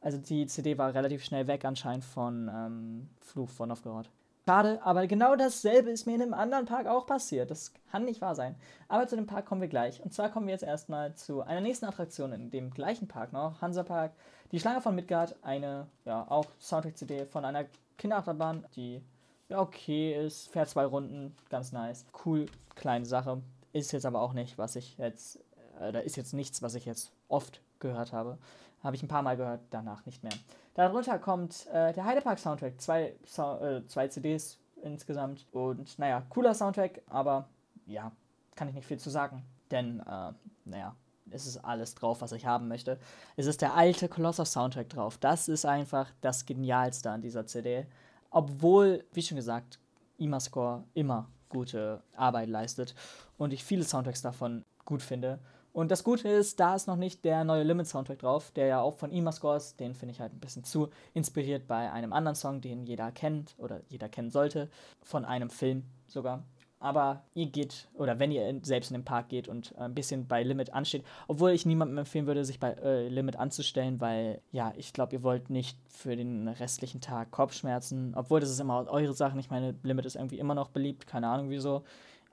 Also die CD war relativ schnell weg anscheinend von ähm, Fluch von Novgorod. Schade, aber genau dasselbe ist mir in einem anderen Park auch passiert. Das kann nicht wahr sein. Aber zu dem Park kommen wir gleich. Und zwar kommen wir jetzt erstmal zu einer nächsten Attraktion in dem gleichen Park noch, Hansa Park. Die Schlange von Midgard, eine, ja, auch Soundtrack-CD von einer Kinderachterbahn, die ja okay ist, fährt zwei Runden, ganz nice. Cool, kleine Sache. Ist jetzt aber auch nicht, was ich jetzt, äh, da ist jetzt nichts, was ich jetzt oft gehört habe. Habe ich ein paar Mal gehört, danach nicht mehr. Darunter kommt äh, der Heidepark Soundtrack, zwei, so äh, zwei CDs insgesamt. Und naja, cooler Soundtrack, aber ja, kann ich nicht viel zu sagen. Denn, äh, naja, es ist alles drauf, was ich haben möchte. Es ist der alte Colossus Soundtrack drauf. Das ist einfach das Genialste an dieser CD. Obwohl, wie schon gesagt, IMA-Score immer gute Arbeit leistet und ich viele Soundtracks davon gut finde. Und das Gute ist, da ist noch nicht der neue Limit-Soundtrack drauf, der ja auch von IMA-Score ist. Den finde ich halt ein bisschen zu inspiriert bei einem anderen Song, den jeder kennt oder jeder kennen sollte, von einem Film sogar. Aber ihr geht, oder wenn ihr selbst in den Park geht und ein bisschen bei Limit ansteht, obwohl ich niemandem empfehlen würde, sich bei äh, Limit anzustellen, weil, ja, ich glaube, ihr wollt nicht für den restlichen Tag Kopfschmerzen, obwohl das ist immer eure Sache. Ich meine, Limit ist irgendwie immer noch beliebt, keine Ahnung wieso.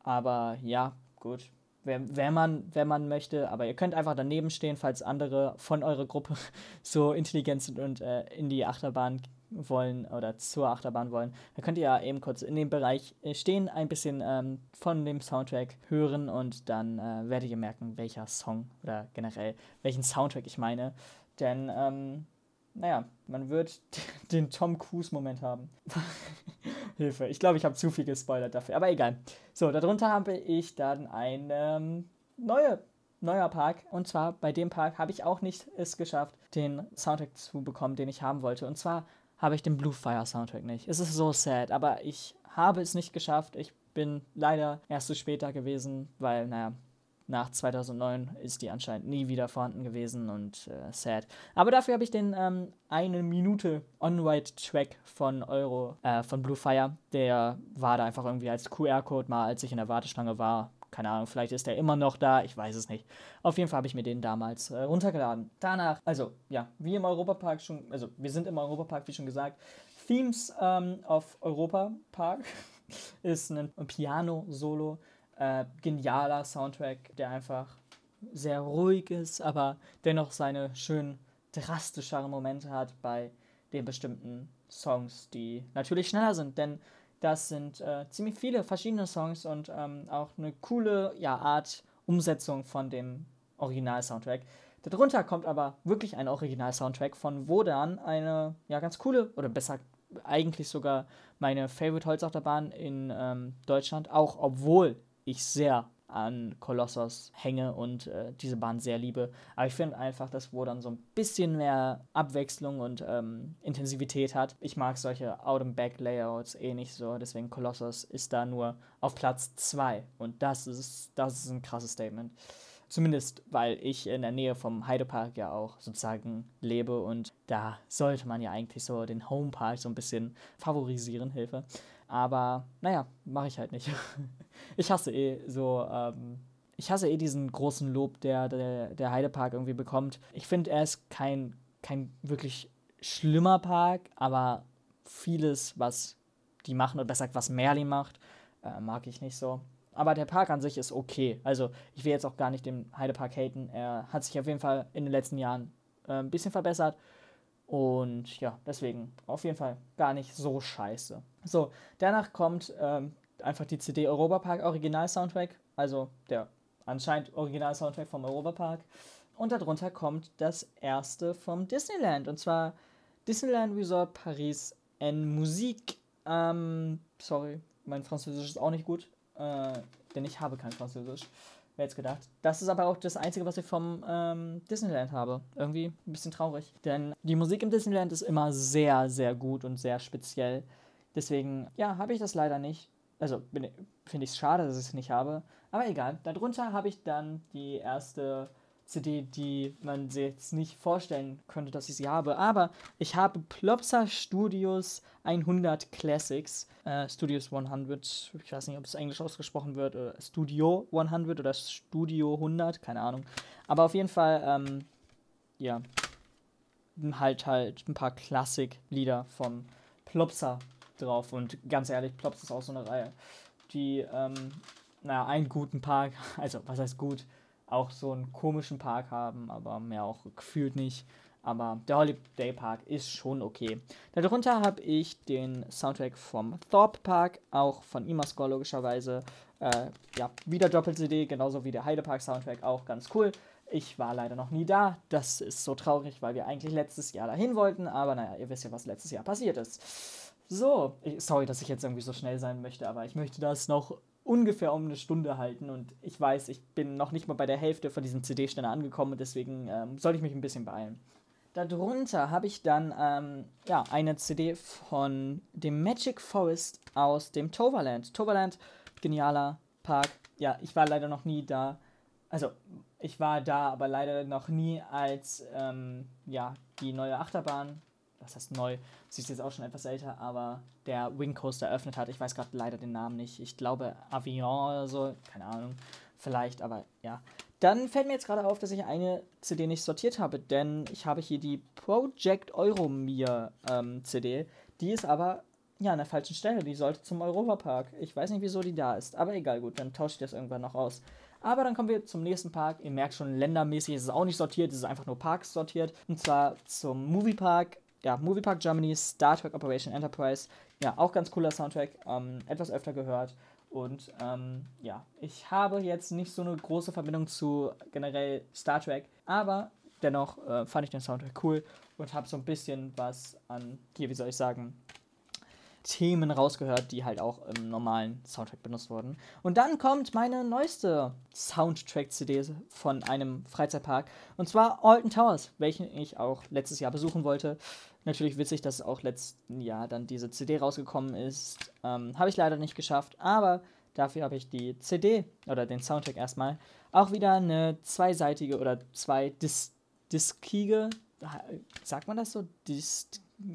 Aber ja, gut, wenn man, wenn man möchte. Aber ihr könnt einfach daneben stehen, falls andere von eurer Gruppe [laughs] so intelligent sind und äh, in die Achterbahn wollen oder zur Achterbahn wollen, dann könnt ihr ja eben kurz in dem Bereich äh, stehen, ein bisschen ähm, von dem Soundtrack hören und dann äh, werdet ihr merken, welcher Song oder generell welchen Soundtrack ich meine. Denn, ähm, naja, man wird [laughs] den Tom Cruise-Moment haben. [laughs] Hilfe, ich glaube, ich habe zu viel gespoilert dafür, aber egal. So, darunter habe ich dann eine ähm, neue neuer Park. Und zwar bei dem Park habe ich auch nicht es geschafft, den Soundtrack zu bekommen, den ich haben wollte. Und zwar habe ich den Blue Fire Soundtrack nicht. Es ist so sad, aber ich habe es nicht geschafft. Ich bin leider erst zu spät da gewesen, weil, naja, nach 2009 ist die anscheinend nie wieder vorhanden gewesen und äh, sad. Aber dafür habe ich den ähm, eine Minute On-White-Track von Euro, äh, von Blue Fire. Der war da einfach irgendwie als QR-Code mal, als ich in der Warteschlange war, keine Ahnung, vielleicht ist er immer noch da, ich weiß es nicht. Auf jeden Fall habe ich mir den damals äh, runtergeladen. Danach, also ja, wie im Europapark schon, also wir sind im Europapark, wie schon gesagt. Themes ähm, of Europa Park [laughs] ist ein Piano-Solo, äh, genialer Soundtrack, der einfach sehr ruhig ist, aber dennoch seine schön drastischeren Momente hat bei den bestimmten Songs, die natürlich schneller sind, denn das sind äh, ziemlich viele verschiedene Songs und ähm, auch eine coole ja, Art Umsetzung von dem Original-Soundtrack. Darunter kommt aber wirklich ein Original-Soundtrack von Wodan, eine ja ganz coole, oder besser eigentlich sogar meine Favorite Holzachterbahn in ähm, Deutschland, auch obwohl ich sehr an Kolossos hänge und äh, diese Bahn sehr liebe. Aber ich finde einfach, dass wo dann so ein bisschen mehr Abwechslung und ähm, Intensivität hat. Ich mag solche Out-and-Back-Layouts eh nicht so, deswegen Kolossos ist da nur auf Platz 2 und das ist, das ist ein krasses Statement. Zumindest, weil ich in der Nähe vom Heidepark ja auch sozusagen lebe und da sollte man ja eigentlich so den Homepark so ein bisschen favorisieren, Hilfe. Aber naja, mache ich halt nicht. [laughs] ich hasse eh so, ähm, ich hasse eh diesen großen Lob, der der, der Heidepark irgendwie bekommt. Ich finde, er ist kein, kein wirklich schlimmer Park, aber vieles, was die machen, oder besser gesagt, was Merlin macht, äh, mag ich nicht so. Aber der Park an sich ist okay. Also ich will jetzt auch gar nicht den Heidepark haten. Er hat sich auf jeden Fall in den letzten Jahren äh, ein bisschen verbessert. Und ja, deswegen auf jeden Fall gar nicht so scheiße. So, danach kommt ähm, einfach die CD Europa Park Original Soundtrack, also der anscheinend Original Soundtrack vom Europa Park. Und darunter kommt das erste vom Disneyland, und zwar Disneyland Resort Paris en Musik. Ähm, sorry, mein Französisch ist auch nicht gut, äh, denn ich habe kein Französisch. Wer jetzt gedacht. Das ist aber auch das Einzige, was ich vom ähm, Disneyland habe. Irgendwie ein bisschen traurig. Denn die Musik im Disneyland ist immer sehr, sehr gut und sehr speziell. Deswegen, ja, habe ich das leider nicht. Also finde ich es schade, dass ich es nicht habe. Aber egal. Darunter habe ich dann die erste CD, die man sich jetzt nicht vorstellen könnte, dass ich sie habe. Aber ich habe Plopsa Studios 100 Classics. Äh, Studios 100, ich weiß nicht, ob es Englisch ausgesprochen wird, oder Studio 100 oder Studio 100, keine Ahnung. Aber auf jeden Fall, ähm, ja, halt halt ein paar Klassik-Lieder von Plopsa drauf. Und ganz ehrlich, Plops ist auch so eine Reihe, die, ähm, naja, einen guten Park, [laughs] also was heißt gut, auch so einen komischen Park haben, aber mehr auch gefühlt nicht. Aber der Holiday Park ist schon okay. Darunter habe ich den Soundtrack vom Thorpe Park, auch von Imascore logischerweise. Äh, ja, wieder Doppel-CD, genauso wie der Heidepark Soundtrack, auch ganz cool. Ich war leider noch nie da. Das ist so traurig, weil wir eigentlich letztes Jahr dahin wollten. Aber naja, ihr wisst ja, was letztes Jahr passiert ist. So, sorry, dass ich jetzt irgendwie so schnell sein möchte, aber ich möchte das noch ungefähr um eine Stunde halten und ich weiß, ich bin noch nicht mal bei der Hälfte von diesem CD-Ständer angekommen und deswegen ähm, sollte ich mich ein bisschen beeilen. Darunter habe ich dann ähm, ja, eine CD von dem Magic Forest aus dem Toverland. Toverland, genialer Park. Ja, ich war leider noch nie da. Also, ich war da, aber leider noch nie als ähm, ja, die neue Achterbahn was heißt neu, sie ist jetzt auch schon etwas älter, aber der Wing Coaster eröffnet hat. Ich weiß gerade leider den Namen nicht. Ich glaube Avion oder so, keine Ahnung, vielleicht, aber ja. Dann fällt mir jetzt gerade auf, dass ich eine CD nicht sortiert habe, denn ich habe hier die Project Euromir ähm, CD. Die ist aber ja an der falschen Stelle. Die sollte zum Europapark. Ich weiß nicht, wieso die da ist, aber egal, gut, dann tausche ich das irgendwann noch aus. Aber dann kommen wir zum nächsten Park. Ihr merkt schon, ländermäßig ist es auch nicht sortiert, es ist einfach nur Parks sortiert. Und zwar zum Moviepark ja, Movie Park Germany, Star Trek Operation Enterprise. Ja, auch ganz cooler Soundtrack. Ähm, etwas öfter gehört. Und ähm, ja, ich habe jetzt nicht so eine große Verbindung zu generell Star Trek, aber dennoch äh, fand ich den Soundtrack cool und habe so ein bisschen was an, hier, wie soll ich sagen, Themen rausgehört, die halt auch im normalen Soundtrack benutzt wurden. Und dann kommt meine neueste Soundtrack-CD von einem Freizeitpark. Und zwar Alton Towers, welchen ich auch letztes Jahr besuchen wollte. Natürlich witzig, dass auch letzten Jahr dann diese CD rausgekommen ist. Ähm, habe ich leider nicht geschafft, aber dafür habe ich die CD oder den Soundtrack erstmal. Auch wieder eine zweiseitige oder zwei Dis diskige, sagt man das so? Dis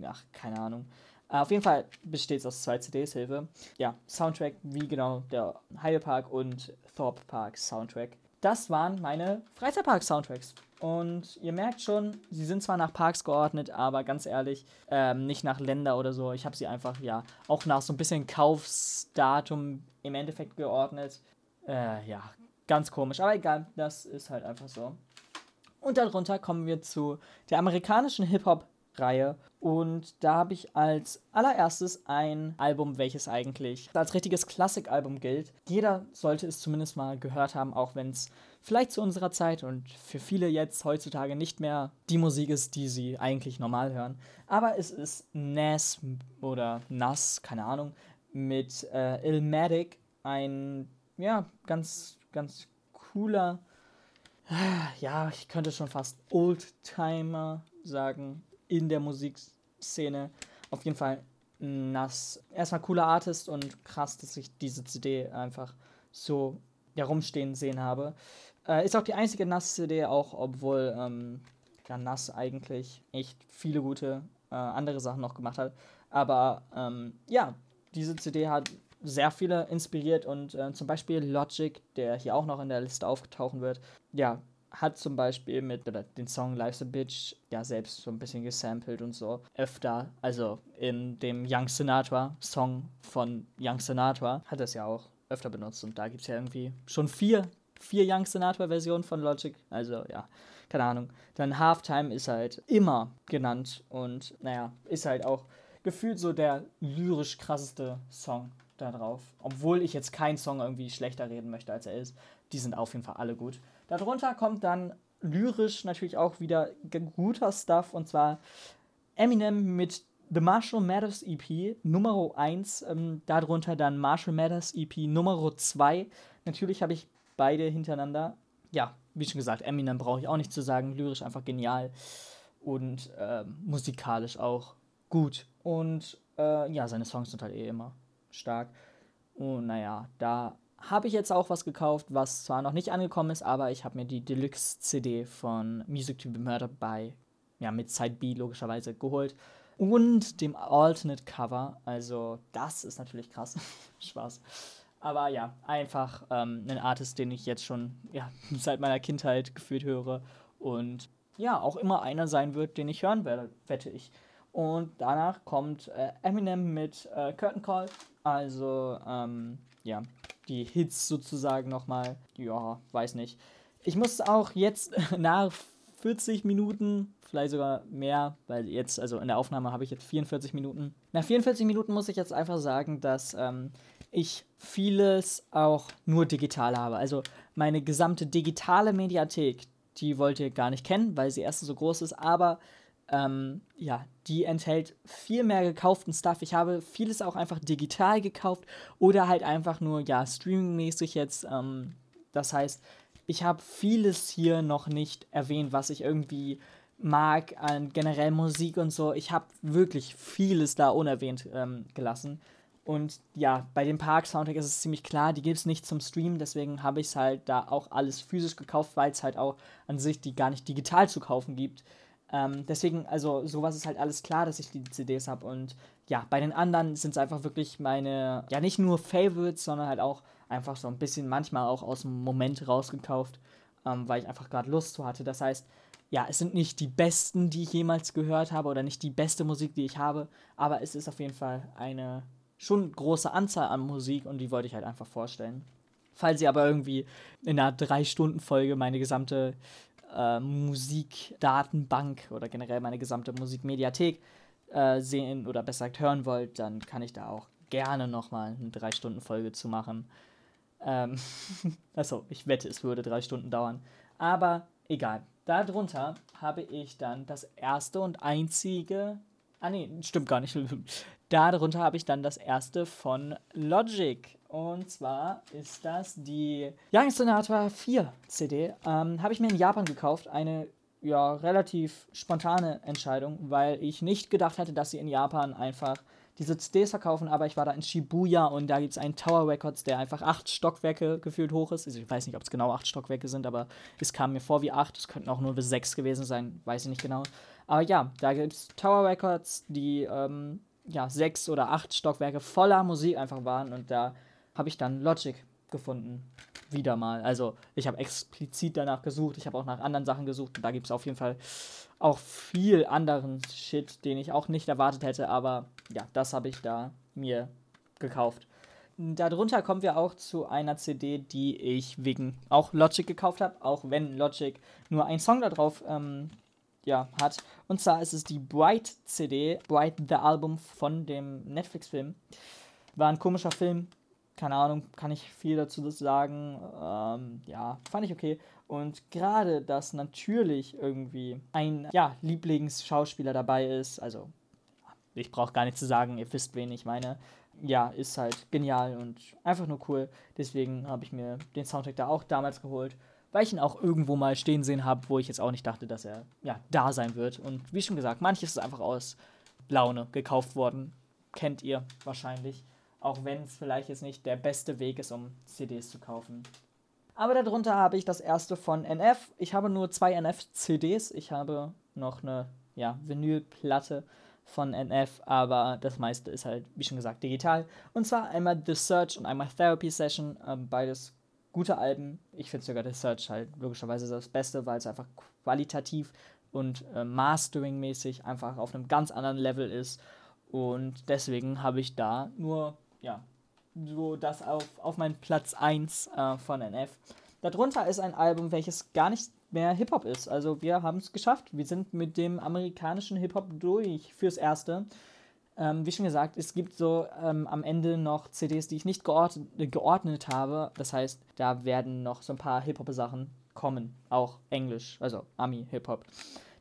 ach, keine Ahnung äh, auf jeden Fall besteht es aus zwei CDs, Hilfe. Ja, Soundtrack wie genau der Highway Park und Thorpe Park Soundtrack. Das waren meine Freizeitpark-Soundtracks. Und ihr merkt schon, sie sind zwar nach Parks geordnet, aber ganz ehrlich, ähm, nicht nach Länder oder so. Ich habe sie einfach, ja, auch nach so ein bisschen Kaufsdatum im Endeffekt geordnet. Äh, ja, ganz komisch. Aber egal, das ist halt einfach so. Und darunter kommen wir zu der amerikanischen Hip-Hop Reihe. Und da habe ich als allererstes ein Album, welches eigentlich als richtiges Klassikalbum gilt. Jeder sollte es zumindest mal gehört haben, auch wenn es vielleicht zu unserer Zeit und für viele jetzt heutzutage nicht mehr die Musik ist, die sie eigentlich normal hören. Aber es ist Nas oder Nas, keine Ahnung, mit äh, Illmatic, ein ja, ganz, ganz cooler, ja, ich könnte schon fast Oldtimer sagen in der Musikszene. Auf jeden Fall nass. Erstmal cooler Artist und krass, dass ich diese CD einfach so herumstehen sehen habe. Äh, ist auch die einzige Nass-CD, auch obwohl ähm, ja, Nass eigentlich echt viele gute äh, andere Sachen noch gemacht hat. Aber ähm, ja, diese CD hat sehr viele inspiriert und äh, zum Beispiel Logic, der hier auch noch in der Liste auftauchen wird, ja, hat zum Beispiel mit den Song Life's a Bitch ja selbst so ein bisschen gesampelt und so öfter. Also in dem Young Sinatra Song von Young Sinatra hat er es ja auch öfter benutzt und da gibt es ja irgendwie schon vier, vier Young Sinatra Versionen von Logic. Also ja, keine Ahnung. Dann Halftime ist halt immer genannt und naja, ist halt auch gefühlt so der lyrisch krasseste Song da drauf. Obwohl ich jetzt keinen Song irgendwie schlechter reden möchte, als er ist. Die sind auf jeden Fall alle gut. Darunter kommt dann lyrisch natürlich auch wieder guter Stuff und zwar Eminem mit The Marshall Mathers EP Nummer 1, ähm, darunter dann Marshall Mathers EP Nummer 2. Natürlich habe ich beide hintereinander. Ja, wie schon gesagt, Eminem brauche ich auch nicht zu sagen, lyrisch einfach genial und äh, musikalisch auch gut. Und äh, ja, seine Songs sind halt eh immer stark. Und naja, da habe ich jetzt auch was gekauft, was zwar noch nicht angekommen ist, aber ich habe mir die Deluxe-CD von Music to be Murdered by, ja, mit Side B logischerweise geholt. Und dem Alternate Cover. Also, das ist natürlich krass. [laughs] Spaß. Aber ja, einfach ähm, ein Artist, den ich jetzt schon ja, [laughs] seit meiner Kindheit gefühlt höre. Und ja, auch immer einer sein wird, den ich hören werde, wette ich. Und danach kommt äh, Eminem mit äh, Curtain Call. Also, ähm, ja, die Hits sozusagen nochmal. Ja, weiß nicht. Ich muss auch jetzt [laughs] nach 40 Minuten, vielleicht sogar mehr, weil jetzt, also in der Aufnahme habe ich jetzt 44 Minuten. Nach 44 Minuten muss ich jetzt einfach sagen, dass ähm, ich vieles auch nur digital habe. Also meine gesamte digitale Mediathek, die wollt ihr gar nicht kennen, weil sie erstens so groß ist, aber ähm, ja, die enthält viel mehr gekauften Stuff. Ich habe vieles auch einfach digital gekauft oder halt einfach nur, ja, streamingmäßig jetzt. Ähm, das heißt, ich habe vieles hier noch nicht erwähnt, was ich irgendwie mag an generell Musik und so. Ich habe wirklich vieles da unerwähnt ähm, gelassen. Und ja, bei dem Park-Soundtrack ist es ziemlich klar, die gibt es nicht zum Stream, deswegen habe ich es halt da auch alles physisch gekauft, weil es halt auch an sich die gar nicht digital zu kaufen gibt. Ähm, deswegen, also sowas ist halt alles klar, dass ich die CDs habe. Und ja, bei den anderen sind es einfach wirklich meine, ja nicht nur Favorites, sondern halt auch einfach so ein bisschen manchmal auch aus dem Moment rausgekauft, ähm, weil ich einfach gerade Lust zu hatte. Das heißt, ja, es sind nicht die besten, die ich jemals gehört habe oder nicht die beste Musik, die ich habe, aber es ist auf jeden Fall eine schon große Anzahl an Musik und die wollte ich halt einfach vorstellen. Falls ihr aber irgendwie in einer 3-Stunden-Folge meine gesamte äh, Musikdatenbank oder generell meine gesamte Musikmediathek äh, sehen oder besser gesagt hören wollt, dann kann ich da auch gerne nochmal eine 3-Stunden-Folge zu machen. Ähm, [laughs] also, ich wette, es würde 3 Stunden dauern. Aber egal. Darunter habe ich dann das erste und einzige. Ah, nee, stimmt gar nicht. [laughs] Darunter habe ich dann das erste von Logic. Und zwar ist das die Young Sonata 4 CD. Ähm, habe ich mir in Japan gekauft. Eine ja, relativ spontane Entscheidung, weil ich nicht gedacht hätte, dass sie in Japan einfach diese CDs verkaufen, aber ich war da in Shibuya und da gibt es einen Tower Records, der einfach acht Stockwerke gefühlt hoch ist. Also ich weiß nicht, ob es genau acht Stockwerke sind, aber es kam mir vor wie acht. Es könnten auch nur bis sechs gewesen sein, weiß ich nicht genau. Aber ja, da gibt es Tower Records, die ähm, ja, sechs oder acht Stockwerke voller Musik einfach waren und da habe ich dann Logic gefunden. Wieder mal. Also ich habe explizit danach gesucht, ich habe auch nach anderen Sachen gesucht da gibt es auf jeden Fall auch viel anderen Shit, den ich auch nicht erwartet hätte, aber ja, das habe ich da mir gekauft. Darunter kommen wir auch zu einer CD, die ich wegen auch Logic gekauft habe, auch wenn Logic nur einen Song da drauf ähm, ja, hat. Und zwar ist es die Bright CD, Bright the Album von dem Netflix-Film. War ein komischer Film, keine Ahnung, kann ich viel dazu sagen. Ähm, ja, fand ich okay. Und gerade, dass natürlich irgendwie ein ja, Lieblingsschauspieler dabei ist, also ich brauche gar nicht zu sagen, ihr wisst, wen ich meine. Ja, ist halt genial und einfach nur cool. Deswegen habe ich mir den Soundtrack da auch damals geholt, weil ich ihn auch irgendwo mal stehen sehen habe, wo ich jetzt auch nicht dachte, dass er ja da sein wird. Und wie schon gesagt, manches ist einfach aus Laune gekauft worden. Kennt ihr wahrscheinlich. Auch wenn es vielleicht jetzt nicht der beste Weg ist, um CDs zu kaufen. Aber darunter habe ich das erste von NF. Ich habe nur zwei NF-CDs. Ich habe noch eine ja, Vinylplatte von NF, aber das meiste ist halt, wie schon gesagt, digital. Und zwar einmal The Search und einmal Therapy Session. Ähm, beides gute Alben. Ich finde sogar The Search halt logischerweise das Beste, weil es einfach qualitativ und äh, Mastering-mäßig einfach auf einem ganz anderen Level ist. Und deswegen habe ich da nur ja, so das auf, auf meinen Platz 1 äh, von NF. Darunter ist ein Album, welches gar nicht mehr Hip-Hop ist. Also wir haben es geschafft. Wir sind mit dem amerikanischen Hip-Hop durch fürs Erste. Ähm, wie schon gesagt, es gibt so ähm, am Ende noch CDs, die ich nicht geordnet, geordnet habe. Das heißt, da werden noch so ein paar Hip-Hop-Sachen kommen. Auch Englisch, also Ami-Hip-Hop.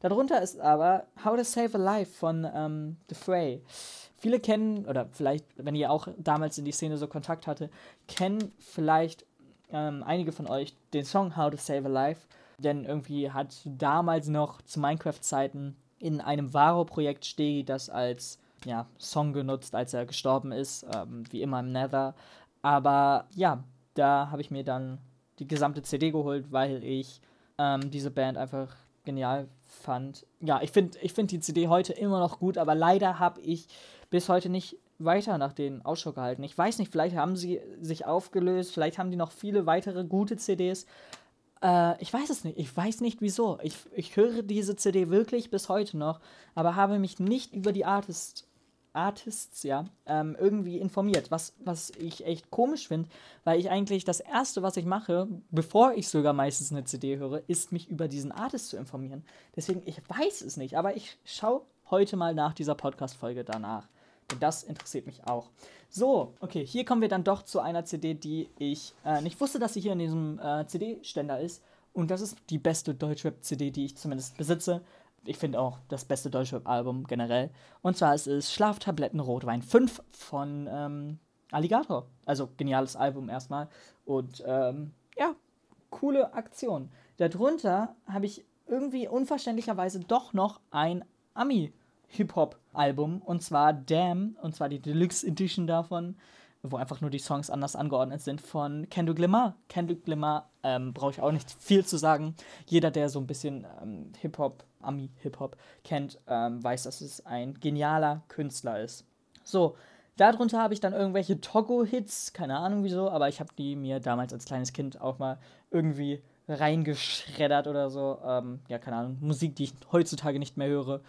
Darunter ist aber How to Save a Life von ähm, The Fray. Viele kennen, oder vielleicht, wenn ihr auch damals in die Szene so Kontakt hatte, kennen vielleicht ähm, einige von euch den Song How to Save a Life. Denn irgendwie hat damals noch zu Minecraft-Zeiten in einem Varo-Projekt Stegi das als ja, Song genutzt, als er gestorben ist, ähm, wie immer im Nether. Aber ja, da habe ich mir dann die gesamte CD geholt, weil ich ähm, diese Band einfach genial fand. Ja, ich finde ich find die CD heute immer noch gut, aber leider habe ich bis heute nicht weiter nach denen Ausschau gehalten. Ich weiß nicht, vielleicht haben sie sich aufgelöst, vielleicht haben die noch viele weitere gute CDs. Äh, ich weiß es nicht. Ich weiß nicht wieso. Ich, ich höre diese CD wirklich bis heute noch, aber habe mich nicht über die Artist Artists, ja, ähm, irgendwie informiert, was, was ich echt komisch finde, weil ich eigentlich das Erste, was ich mache, bevor ich sogar meistens eine CD höre, ist, mich über diesen Artist zu informieren. Deswegen, ich weiß es nicht, aber ich schaue heute mal nach dieser Podcast-Folge danach. Denn das interessiert mich auch. So, okay, hier kommen wir dann doch zu einer CD, die ich äh, nicht wusste, dass sie hier in diesem äh, CD-Ständer ist. Und das ist die beste Deutschrap-CD, die ich zumindest besitze ich finde auch das beste deutsche Album generell. Und zwar ist es Schlaftabletten Rotwein 5 von ähm, Alligator. Also geniales Album erstmal. Und ähm, ja, coole Aktion. Darunter habe ich irgendwie unverständlicherweise doch noch ein Ami-Hip-Hop-Album. Und zwar Damn. Und zwar die Deluxe Edition davon wo einfach nur die Songs anders angeordnet sind, von Kendrick Lamar. Kendrick Lamar ähm, brauche ich auch nicht viel zu sagen. Jeder, der so ein bisschen ähm, Hip-Hop, Ami-Hip-Hop kennt, ähm, weiß, dass es ein genialer Künstler ist. So, darunter habe ich dann irgendwelche Togo-Hits, keine Ahnung wieso, aber ich habe die mir damals als kleines Kind auch mal irgendwie reingeschreddert oder so. Ähm, ja, keine Ahnung, Musik, die ich heutzutage nicht mehr höre,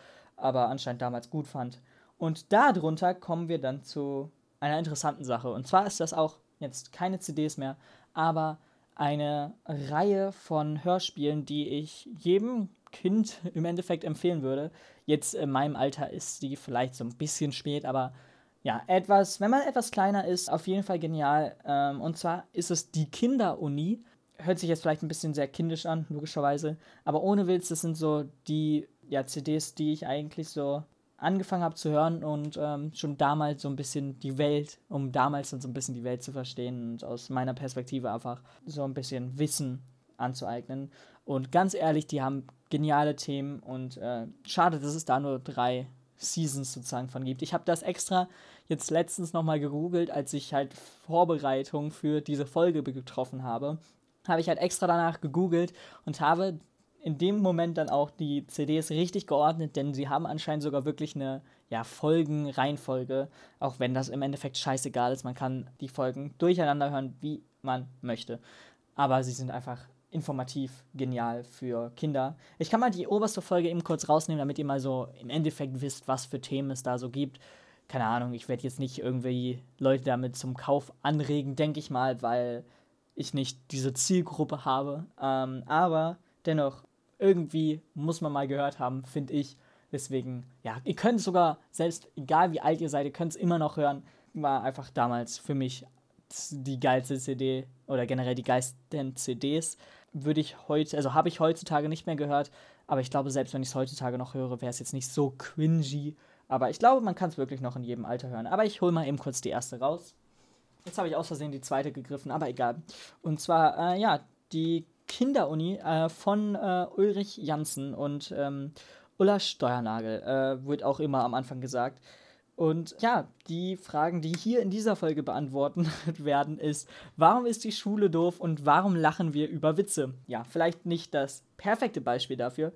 aber anscheinend damals gut fand. Und darunter kommen wir dann zu einer interessanten Sache. Und zwar ist das auch jetzt keine CDs mehr, aber eine Reihe von Hörspielen, die ich jedem Kind [laughs] im Endeffekt empfehlen würde. Jetzt in meinem Alter ist die vielleicht so ein bisschen spät, aber ja, etwas, wenn man etwas kleiner ist, auf jeden Fall genial. Ähm, und zwar ist es die Kinderuni. Hört sich jetzt vielleicht ein bisschen sehr kindisch an, logischerweise. Aber ohne Witz, das sind so die ja, CDs, die ich eigentlich so angefangen habe zu hören und ähm, schon damals so ein bisschen die Welt, um damals dann so ein bisschen die Welt zu verstehen und aus meiner Perspektive einfach so ein bisschen Wissen anzueignen. Und ganz ehrlich, die haben geniale Themen und äh, schade, dass es da nur drei Seasons sozusagen von gibt. Ich habe das extra jetzt letztens nochmal gegoogelt, als ich halt Vorbereitung für diese Folge getroffen habe. Habe ich halt extra danach gegoogelt und habe in dem Moment dann auch die CDs richtig geordnet, denn sie haben anscheinend sogar wirklich eine ja, Folgenreihenfolge, auch wenn das im Endeffekt scheißegal ist. Man kann die Folgen durcheinander hören, wie man möchte. Aber sie sind einfach informativ genial für Kinder. Ich kann mal die oberste Folge eben kurz rausnehmen, damit ihr mal so im Endeffekt wisst, was für Themen es da so gibt. Keine Ahnung, ich werde jetzt nicht irgendwie Leute damit zum Kauf anregen, denke ich mal, weil ich nicht diese Zielgruppe habe. Ähm, aber dennoch irgendwie muss man mal gehört haben, finde ich. Deswegen, ja, ihr könnt es sogar, selbst egal wie alt ihr seid, ihr könnt es immer noch hören. War einfach damals für mich die geilste CD oder generell die geilsten CDs. Würde ich heute, also habe ich heutzutage nicht mehr gehört, aber ich glaube, selbst wenn ich es heutzutage noch höre, wäre es jetzt nicht so cringy. Aber ich glaube, man kann es wirklich noch in jedem Alter hören. Aber ich hole mal eben kurz die erste raus. Jetzt habe ich aus Versehen die zweite gegriffen, aber egal. Und zwar, äh, ja, die Kinderuni äh, von äh, Ulrich Janssen und ähm, Ulla Steuernagel, äh, wird auch immer am Anfang gesagt. Und ja, die Fragen, die hier in dieser Folge beantworten [laughs] werden, ist, warum ist die Schule doof und warum lachen wir über Witze? Ja, vielleicht nicht das perfekte Beispiel dafür,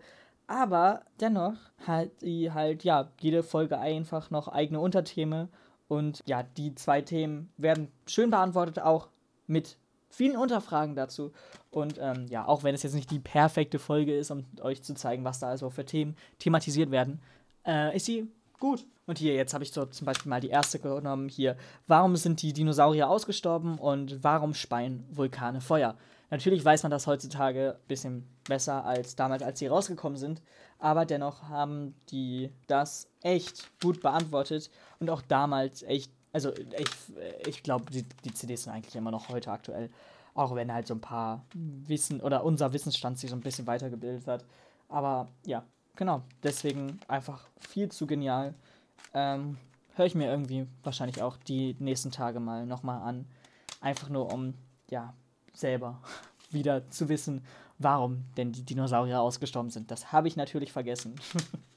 aber dennoch hat die halt, ja, jede Folge einfach noch eigene Unterthemen und ja, die zwei Themen werden schön beantwortet, auch mit vielen Unterfragen dazu. Und ähm, ja, auch wenn es jetzt nicht die perfekte Folge ist, um euch zu zeigen, was da also für Themen thematisiert werden, äh, ist sie gut. Und hier, jetzt habe ich so zum Beispiel mal die erste genommen. Hier, warum sind die Dinosaurier ausgestorben und warum speien Vulkane Feuer? Natürlich weiß man das heutzutage ein bisschen besser als damals, als sie rausgekommen sind. Aber dennoch haben die das echt gut beantwortet und auch damals echt also ich, ich glaube, die, die CDs sind eigentlich immer noch heute aktuell. Auch wenn halt so ein paar Wissen oder unser Wissensstand sich so ein bisschen weitergebildet hat. Aber ja, genau. Deswegen einfach viel zu genial. Ähm, Höre ich mir irgendwie wahrscheinlich auch die nächsten Tage mal nochmal an. Einfach nur um, ja, selber [laughs] wieder zu wissen, warum denn die Dinosaurier ausgestorben sind. Das habe ich natürlich vergessen. [laughs]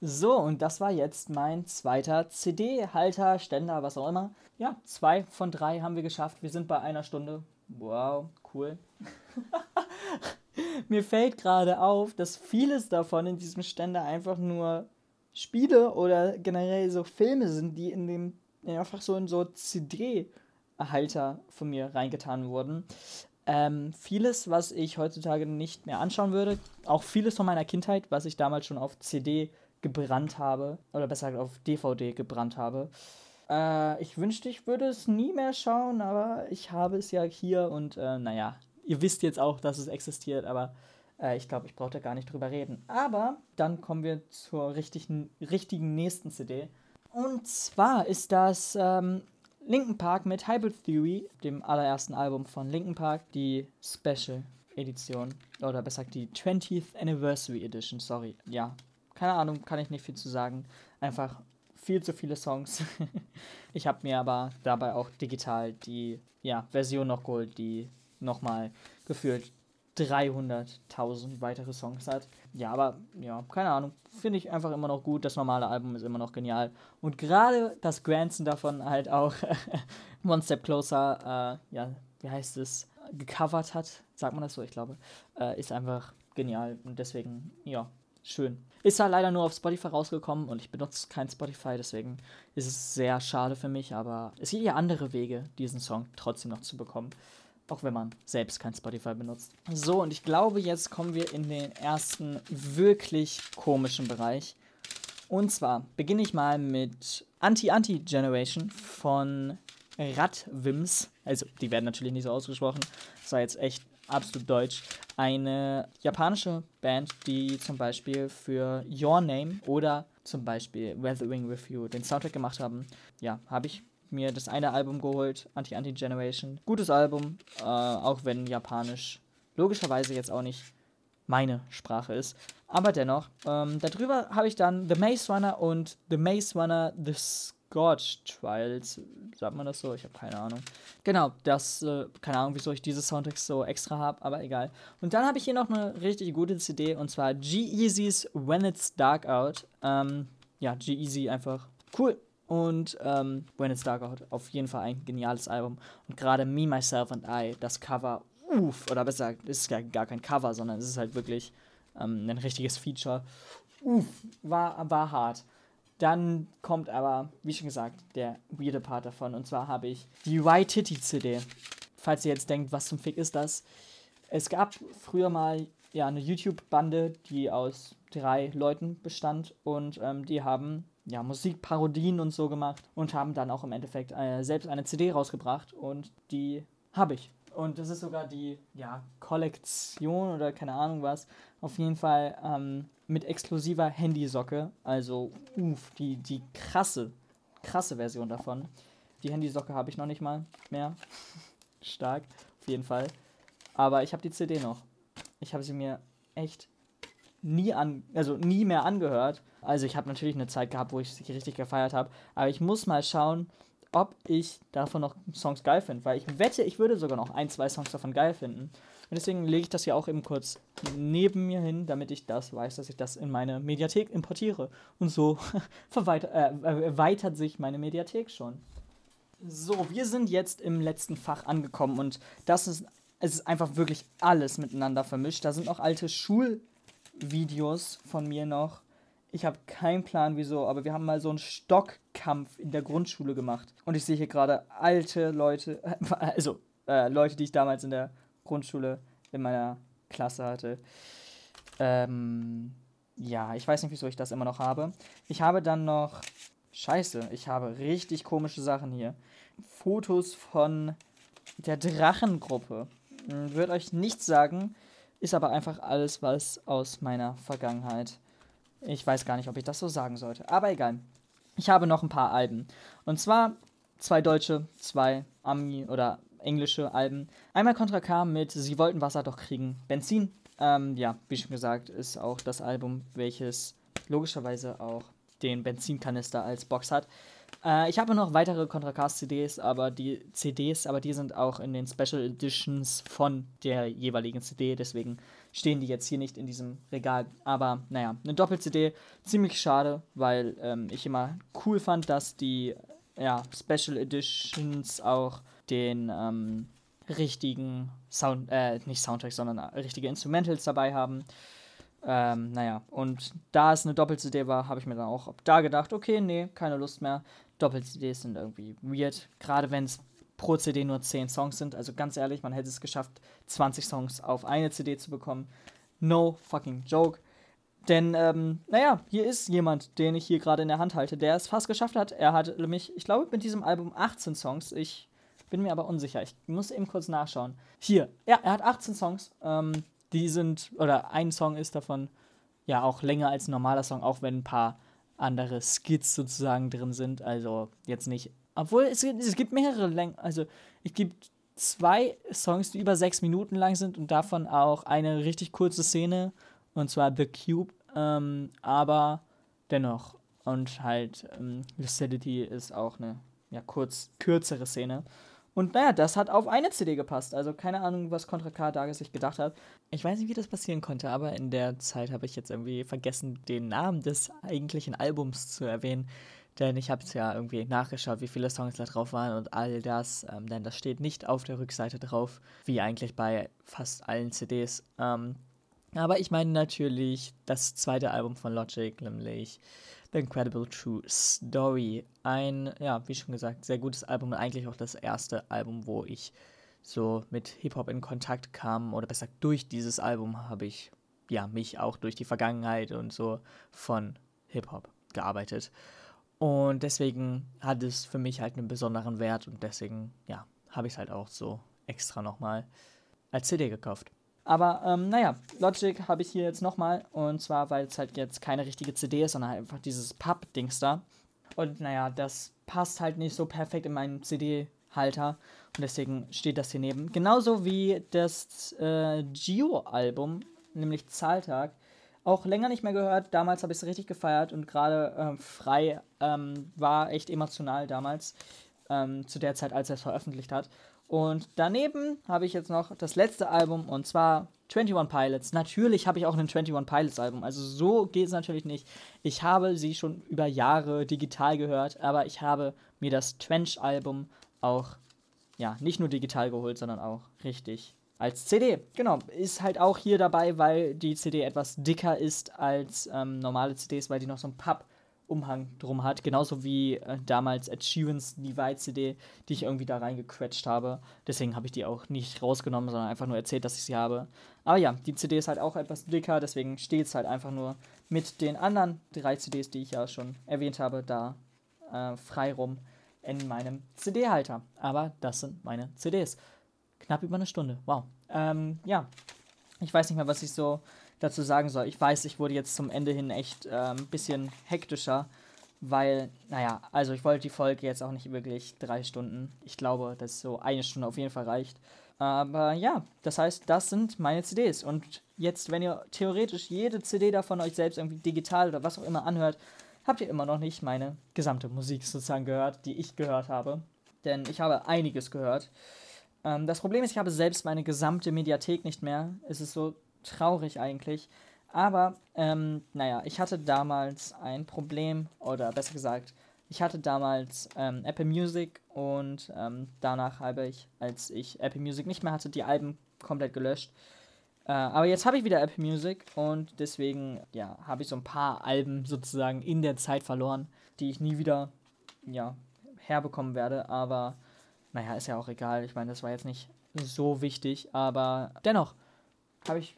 So, und das war jetzt mein zweiter CD-Halter, Ständer, was auch immer. Ja, zwei von drei haben wir geschafft. Wir sind bei einer Stunde. Wow, cool. [laughs] Mir fällt gerade auf, dass vieles davon in diesem Ständer einfach nur Spiele oder generell so Filme sind, die in dem einfach so in so CD-Halter von mir reingetan wurden. Ähm, vieles, was ich heutzutage nicht mehr anschauen würde, auch vieles von meiner Kindheit, was ich damals schon auf CD gebrannt habe, oder besser gesagt auf DVD gebrannt habe. Äh, ich wünschte, ich würde es nie mehr schauen, aber ich habe es ja hier und äh, naja, ihr wisst jetzt auch, dass es existiert, aber äh, ich glaube, ich brauche da gar nicht drüber reden. Aber dann kommen wir zur richtigen, richtigen nächsten CD. Und zwar ist das ähm, Linkin Park mit Hybrid Theory, dem allerersten Album von Linkin Park, die Special Edition. Oder besser gesagt die 20th Anniversary Edition, sorry. Ja, keine Ahnung, kann ich nicht viel zu sagen. Einfach viel zu viele Songs. [laughs] ich habe mir aber dabei auch digital die ja, Version noch geholt, die nochmal gefühlt 300.000 weitere Songs hat. Ja, aber ja, keine Ahnung. Finde ich einfach immer noch gut. Das normale Album ist immer noch genial. Und gerade das Grandson davon halt auch [laughs] One Step Closer, äh, ja, wie heißt es, gecovert hat. Sagt man das so, ich glaube. Äh, ist einfach genial. Und deswegen, ja, schön. Ist halt leider nur auf Spotify rausgekommen und ich benutze kein Spotify, deswegen ist es sehr schade für mich, aber es gibt ja andere Wege, diesen Song trotzdem noch zu bekommen. Auch wenn man selbst kein Spotify benutzt. So, und ich glaube, jetzt kommen wir in den ersten wirklich komischen Bereich. Und zwar beginne ich mal mit Anti-Anti-Generation von Radwims. Also, die werden natürlich nicht so ausgesprochen. Das war jetzt echt absolut deutsch. Eine japanische Band, die zum Beispiel für Your Name oder zum Beispiel Weathering With You den Soundtrack gemacht haben. Ja, habe ich mir das eine Album geholt, Anti-Anti-Generation. Gutes Album, äh, auch wenn Japanisch logischerweise jetzt auch nicht meine Sprache ist. Aber dennoch, ähm, darüber habe ich dann The Maze Runner und The Maze Runner The Scorch Trials. Sagt man das so? Ich habe keine Ahnung. Genau, das, äh, keine Ahnung, wieso ich diese Soundtracks so extra habe, aber egal. Und dann habe ich hier noch eine richtig gute CD und zwar G-Eazy's When It's Dark Out. Ähm, ja, G-Eazy einfach cool. Und ähm, When It's Dark Out, auf jeden Fall ein geniales Album. Und gerade Me, Myself and I, das Cover, uff, oder besser gesagt, ist ja gar kein Cover, sondern es ist halt wirklich ähm, ein richtiges Feature. Uff, war, war hart. Dann kommt aber, wie schon gesagt, der weirde Part davon. Und zwar habe ich die White Titty CD. Falls ihr jetzt denkt, was zum Fick ist das? Es gab früher mal ja eine YouTube-Bande, die aus drei Leuten bestand und ähm, die haben ja Musikparodien und so gemacht und haben dann auch im Endeffekt äh, selbst eine CD rausgebracht und die habe ich. Und das ist sogar die ja, Kollektion oder keine Ahnung was. Auf jeden Fall ähm, mit exklusiver Handysocke. Also, uff, die, die krasse, krasse Version davon. Die Handysocke habe ich noch nicht mal mehr. [laughs] Stark, auf jeden Fall. Aber ich habe die CD noch. Ich habe sie mir echt nie an, also nie mehr angehört. Also ich habe natürlich eine Zeit gehabt, wo ich sie richtig gefeiert habe. Aber ich muss mal schauen, ob ich davon noch Songs geil finde. Weil ich wette, ich würde sogar noch ein, zwei Songs davon geil finden. Und deswegen lege ich das hier auch eben kurz neben mir hin, damit ich das weiß, dass ich das in meine Mediathek importiere. Und so [laughs] äh, erweitert sich meine Mediathek schon. So, wir sind jetzt im letzten Fach angekommen und das ist, es ist einfach wirklich alles miteinander vermischt. Da sind noch alte Schulvideos von mir noch ich habe keinen Plan wieso, aber wir haben mal so einen Stockkampf in der Grundschule gemacht. Und ich sehe hier gerade alte Leute, [laughs] also äh, Leute, die ich damals in der Grundschule in meiner Klasse hatte. Ähm, ja, ich weiß nicht, wieso ich das immer noch habe. Ich habe dann noch. Scheiße, ich habe richtig komische Sachen hier. Fotos von der Drachengruppe. Hm, Würde euch nichts sagen, ist aber einfach alles was aus meiner Vergangenheit. Ich weiß gar nicht, ob ich das so sagen sollte. Aber egal. Ich habe noch ein paar Alben. Und zwar zwei deutsche, zwei Ami- oder englische Alben. Einmal Contra K mit Sie wollten Wasser doch kriegen. Benzin. Ähm, ja, wie schon gesagt, ist auch das Album, welches logischerweise auch den Benzinkanister als Box hat. Äh, ich habe noch weitere Contra Cast CDs, aber die CDs, aber die sind auch in den Special Editions von der jeweiligen CD, deswegen stehen die jetzt hier nicht in diesem Regal. Aber naja, eine Doppel-CD, ziemlich schade, weil ähm, ich immer cool fand, dass die ja, Special Editions auch den ähm, richtigen Sound, äh, nicht Soundtrack, sondern richtige Instrumentals dabei haben. Ähm, naja, und da es eine Doppel-CD war, habe ich mir dann auch da gedacht, okay, nee, keine Lust mehr. Doppel-CDs sind irgendwie weird, gerade wenn es pro CD nur 10 Songs sind. Also ganz ehrlich, man hätte es geschafft, 20 Songs auf eine CD zu bekommen. No fucking joke. Denn, ähm, naja, hier ist jemand, den ich hier gerade in der Hand halte, der es fast geschafft hat. Er hat nämlich, ich glaube, mit diesem Album 18 Songs. Ich bin mir aber unsicher. Ich muss eben kurz nachschauen. Hier, ja, er hat 18 Songs. Ähm, die sind, oder ein Song ist davon ja auch länger als ein normaler Song, auch wenn ein paar andere Skits sozusagen drin sind. Also jetzt nicht. Obwohl es, es gibt mehrere Längen. Also es gibt zwei Songs, die über sechs Minuten lang sind und davon auch eine richtig kurze Szene. Und zwar The Cube. Ähm, aber dennoch. Und halt ähm, Lucidity ist auch eine ja, kurz kürzere Szene. Und naja, das hat auf eine CD gepasst. Also keine Ahnung, was Contra K da sich gedacht hat. Ich weiß nicht, wie das passieren konnte, aber in der Zeit habe ich jetzt irgendwie vergessen, den Namen des eigentlichen Albums zu erwähnen. Denn ich habe es ja irgendwie nachgeschaut, wie viele Songs da drauf waren und all das. Ähm, denn das steht nicht auf der Rückseite drauf, wie eigentlich bei fast allen CDs. Ähm, aber ich meine natürlich das zweite Album von Logic, nämlich The Incredible True Story. Ein, ja, wie schon gesagt, sehr gutes Album und eigentlich auch das erste Album, wo ich so mit Hip-Hop in Kontakt kam. Oder besser, durch dieses Album habe ich ja mich auch durch die Vergangenheit und so von Hip-Hop gearbeitet. Und deswegen hat es für mich halt einen besonderen Wert und deswegen, ja, habe ich es halt auch so extra nochmal. als CD gekauft. Aber ähm, naja, Logic habe ich hier jetzt nochmal. Und zwar, weil es halt jetzt keine richtige CD ist, sondern halt einfach dieses Pub-Dings da. Und naja, das passt halt nicht so perfekt in meinen CD-Halter. Und deswegen steht das hier neben. Genauso wie das äh, Gio-Album, nämlich Zahltag. Auch länger nicht mehr gehört. Damals habe ich es richtig gefeiert und gerade äh, frei ähm, war echt emotional damals. Ähm, zu der Zeit, als er es veröffentlicht hat. Und daneben habe ich jetzt noch das letzte Album und zwar 21 Pilots. Natürlich habe ich auch ein 21 Pilots Album. Also so geht es natürlich nicht. Ich habe sie schon über Jahre digital gehört, aber ich habe mir das Trench Album auch ja, nicht nur digital geholt, sondern auch richtig als CD. Genau, ist halt auch hier dabei, weil die CD etwas dicker ist als ähm, normale CDs, weil die noch so ein Papp Umhang drum hat. Genauso wie äh, damals Ed Sheerans Divide CD, die ich irgendwie da reingequetscht habe. Deswegen habe ich die auch nicht rausgenommen, sondern einfach nur erzählt, dass ich sie habe. Aber ja, die CD ist halt auch etwas dicker, deswegen steht es halt einfach nur mit den anderen drei CDs, die ich ja schon erwähnt habe, da äh, frei rum in meinem CD-Halter. Aber das sind meine CDs. Knapp über eine Stunde. Wow. Ähm, ja, ich weiß nicht mehr, was ich so dazu sagen soll. Ich weiß, ich wurde jetzt zum Ende hin echt ein ähm, bisschen hektischer, weil, naja, also ich wollte die Folge jetzt auch nicht wirklich drei Stunden. Ich glaube, dass so eine Stunde auf jeden Fall reicht. Aber ja, das heißt, das sind meine CDs. Und jetzt, wenn ihr theoretisch jede CD davon euch selbst irgendwie digital oder was auch immer anhört, habt ihr immer noch nicht meine gesamte Musik sozusagen gehört, die ich gehört habe. Denn ich habe einiges gehört. Ähm, das Problem ist, ich habe selbst meine gesamte Mediathek nicht mehr. Es ist so traurig eigentlich. Aber, ähm, naja, ich hatte damals ein Problem, oder besser gesagt, ich hatte damals ähm, Apple Music und ähm, danach habe ich, als ich Apple Music nicht mehr hatte, die Alben komplett gelöscht. Äh, aber jetzt habe ich wieder Apple Music und deswegen, ja, habe ich so ein paar Alben sozusagen in der Zeit verloren, die ich nie wieder, ja, herbekommen werde. Aber, naja, ist ja auch egal. Ich meine, das war jetzt nicht so wichtig, aber dennoch habe ich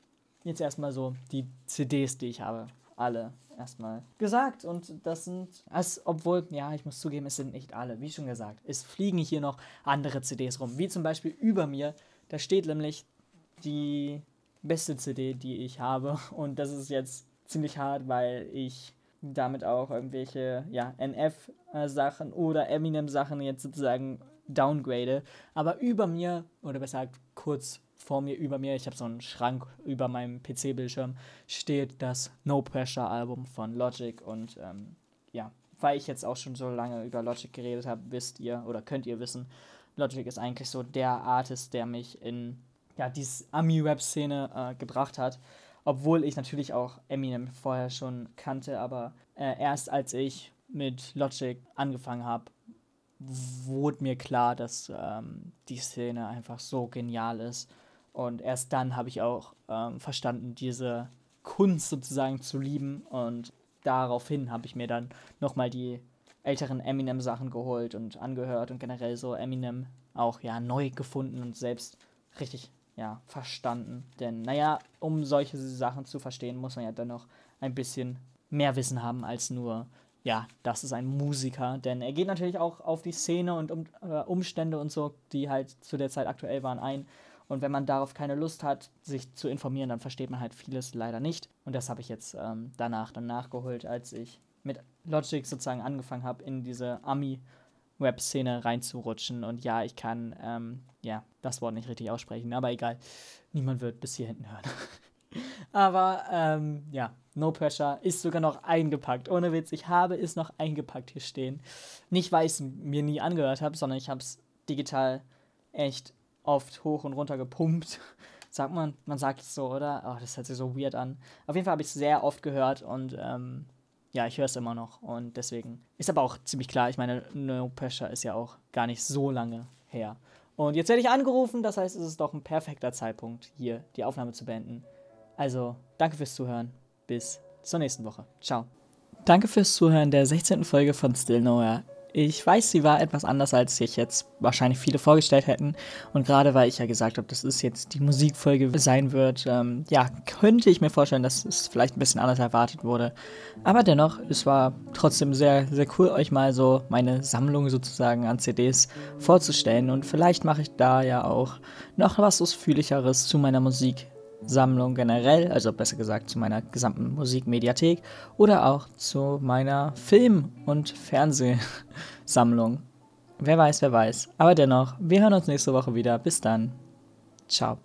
jetzt erstmal so die CDs, die ich habe, alle erstmal gesagt. Und das sind, als, obwohl, ja, ich muss zugeben, es sind nicht alle, wie schon gesagt. Es fliegen hier noch andere CDs rum, wie zum Beispiel über mir. Da steht nämlich die beste CD, die ich habe. [laughs] Und das ist jetzt ziemlich hart, weil ich damit auch irgendwelche ja, NF-Sachen oder Eminem-Sachen jetzt sozusagen downgrade. Aber über mir, oder besser gesagt kurz vor mir, über mir, ich habe so einen Schrank über meinem PC-Bildschirm, steht das No Pressure Album von Logic und ähm, ja, weil ich jetzt auch schon so lange über Logic geredet habe, wisst ihr oder könnt ihr wissen, Logic ist eigentlich so der Artist, der mich in ja, diese Ami-Rap-Szene äh, gebracht hat. Obwohl ich natürlich auch Eminem vorher schon kannte, aber äh, erst als ich mit Logic angefangen habe, wurde mir klar, dass ähm, die Szene einfach so genial ist und erst dann habe ich auch ähm, verstanden, diese Kunst sozusagen zu lieben. Und daraufhin habe ich mir dann nochmal die älteren Eminem-Sachen geholt und angehört und generell so Eminem auch ja neu gefunden und selbst richtig ja verstanden. Denn naja, um solche Sachen zu verstehen, muss man ja dann noch ein bisschen mehr Wissen haben als nur ja, das ist ein Musiker, denn er geht natürlich auch auf die Szene und um, äh, Umstände und so, die halt zu der Zeit aktuell waren, ein. Und wenn man darauf keine Lust hat, sich zu informieren, dann versteht man halt vieles leider nicht. Und das habe ich jetzt ähm, danach dann nachgeholt, als ich mit Logic sozusagen angefangen habe, in diese Ami-Web-Szene reinzurutschen. Und ja, ich kann ähm, ja das Wort nicht richtig aussprechen, aber egal. Niemand wird bis hier hinten hören. [laughs] aber ähm, ja, No Pressure ist sogar noch eingepackt. Ohne Witz, ich habe es noch eingepackt hier stehen. Nicht, weil ich es mir nie angehört habe, sondern ich habe es digital echt oft hoch und runter gepumpt. [laughs] Sagt man, man sagt es so, oder? Oh, das hört sich so weird an. Auf jeden Fall habe ich es sehr oft gehört und ähm, ja, ich höre es immer noch. Und deswegen ist aber auch ziemlich klar, ich meine, No Pressure ist ja auch gar nicht so lange her. Und jetzt werde ich angerufen, das heißt, es ist doch ein perfekter Zeitpunkt, hier die Aufnahme zu beenden. Also, danke fürs Zuhören. Bis zur nächsten Woche. Ciao. Danke fürs Zuhören der 16. Folge von Still Nowhere. Ich weiß, sie war etwas anders, als sich jetzt wahrscheinlich viele vorgestellt hätten. Und gerade weil ich ja gesagt habe, dass es jetzt die Musikfolge sein wird, ähm, ja, könnte ich mir vorstellen, dass es vielleicht ein bisschen anders erwartet wurde. Aber dennoch, es war trotzdem sehr, sehr cool, euch mal so meine Sammlung sozusagen an CDs vorzustellen. Und vielleicht mache ich da ja auch noch was Ausführlicheres zu meiner Musik Sammlung generell, also besser gesagt zu meiner gesamten Musikmediathek oder auch zu meiner Film- und Fernsehsammlung. Wer weiß, wer weiß. Aber dennoch, wir hören uns nächste Woche wieder. Bis dann. Ciao.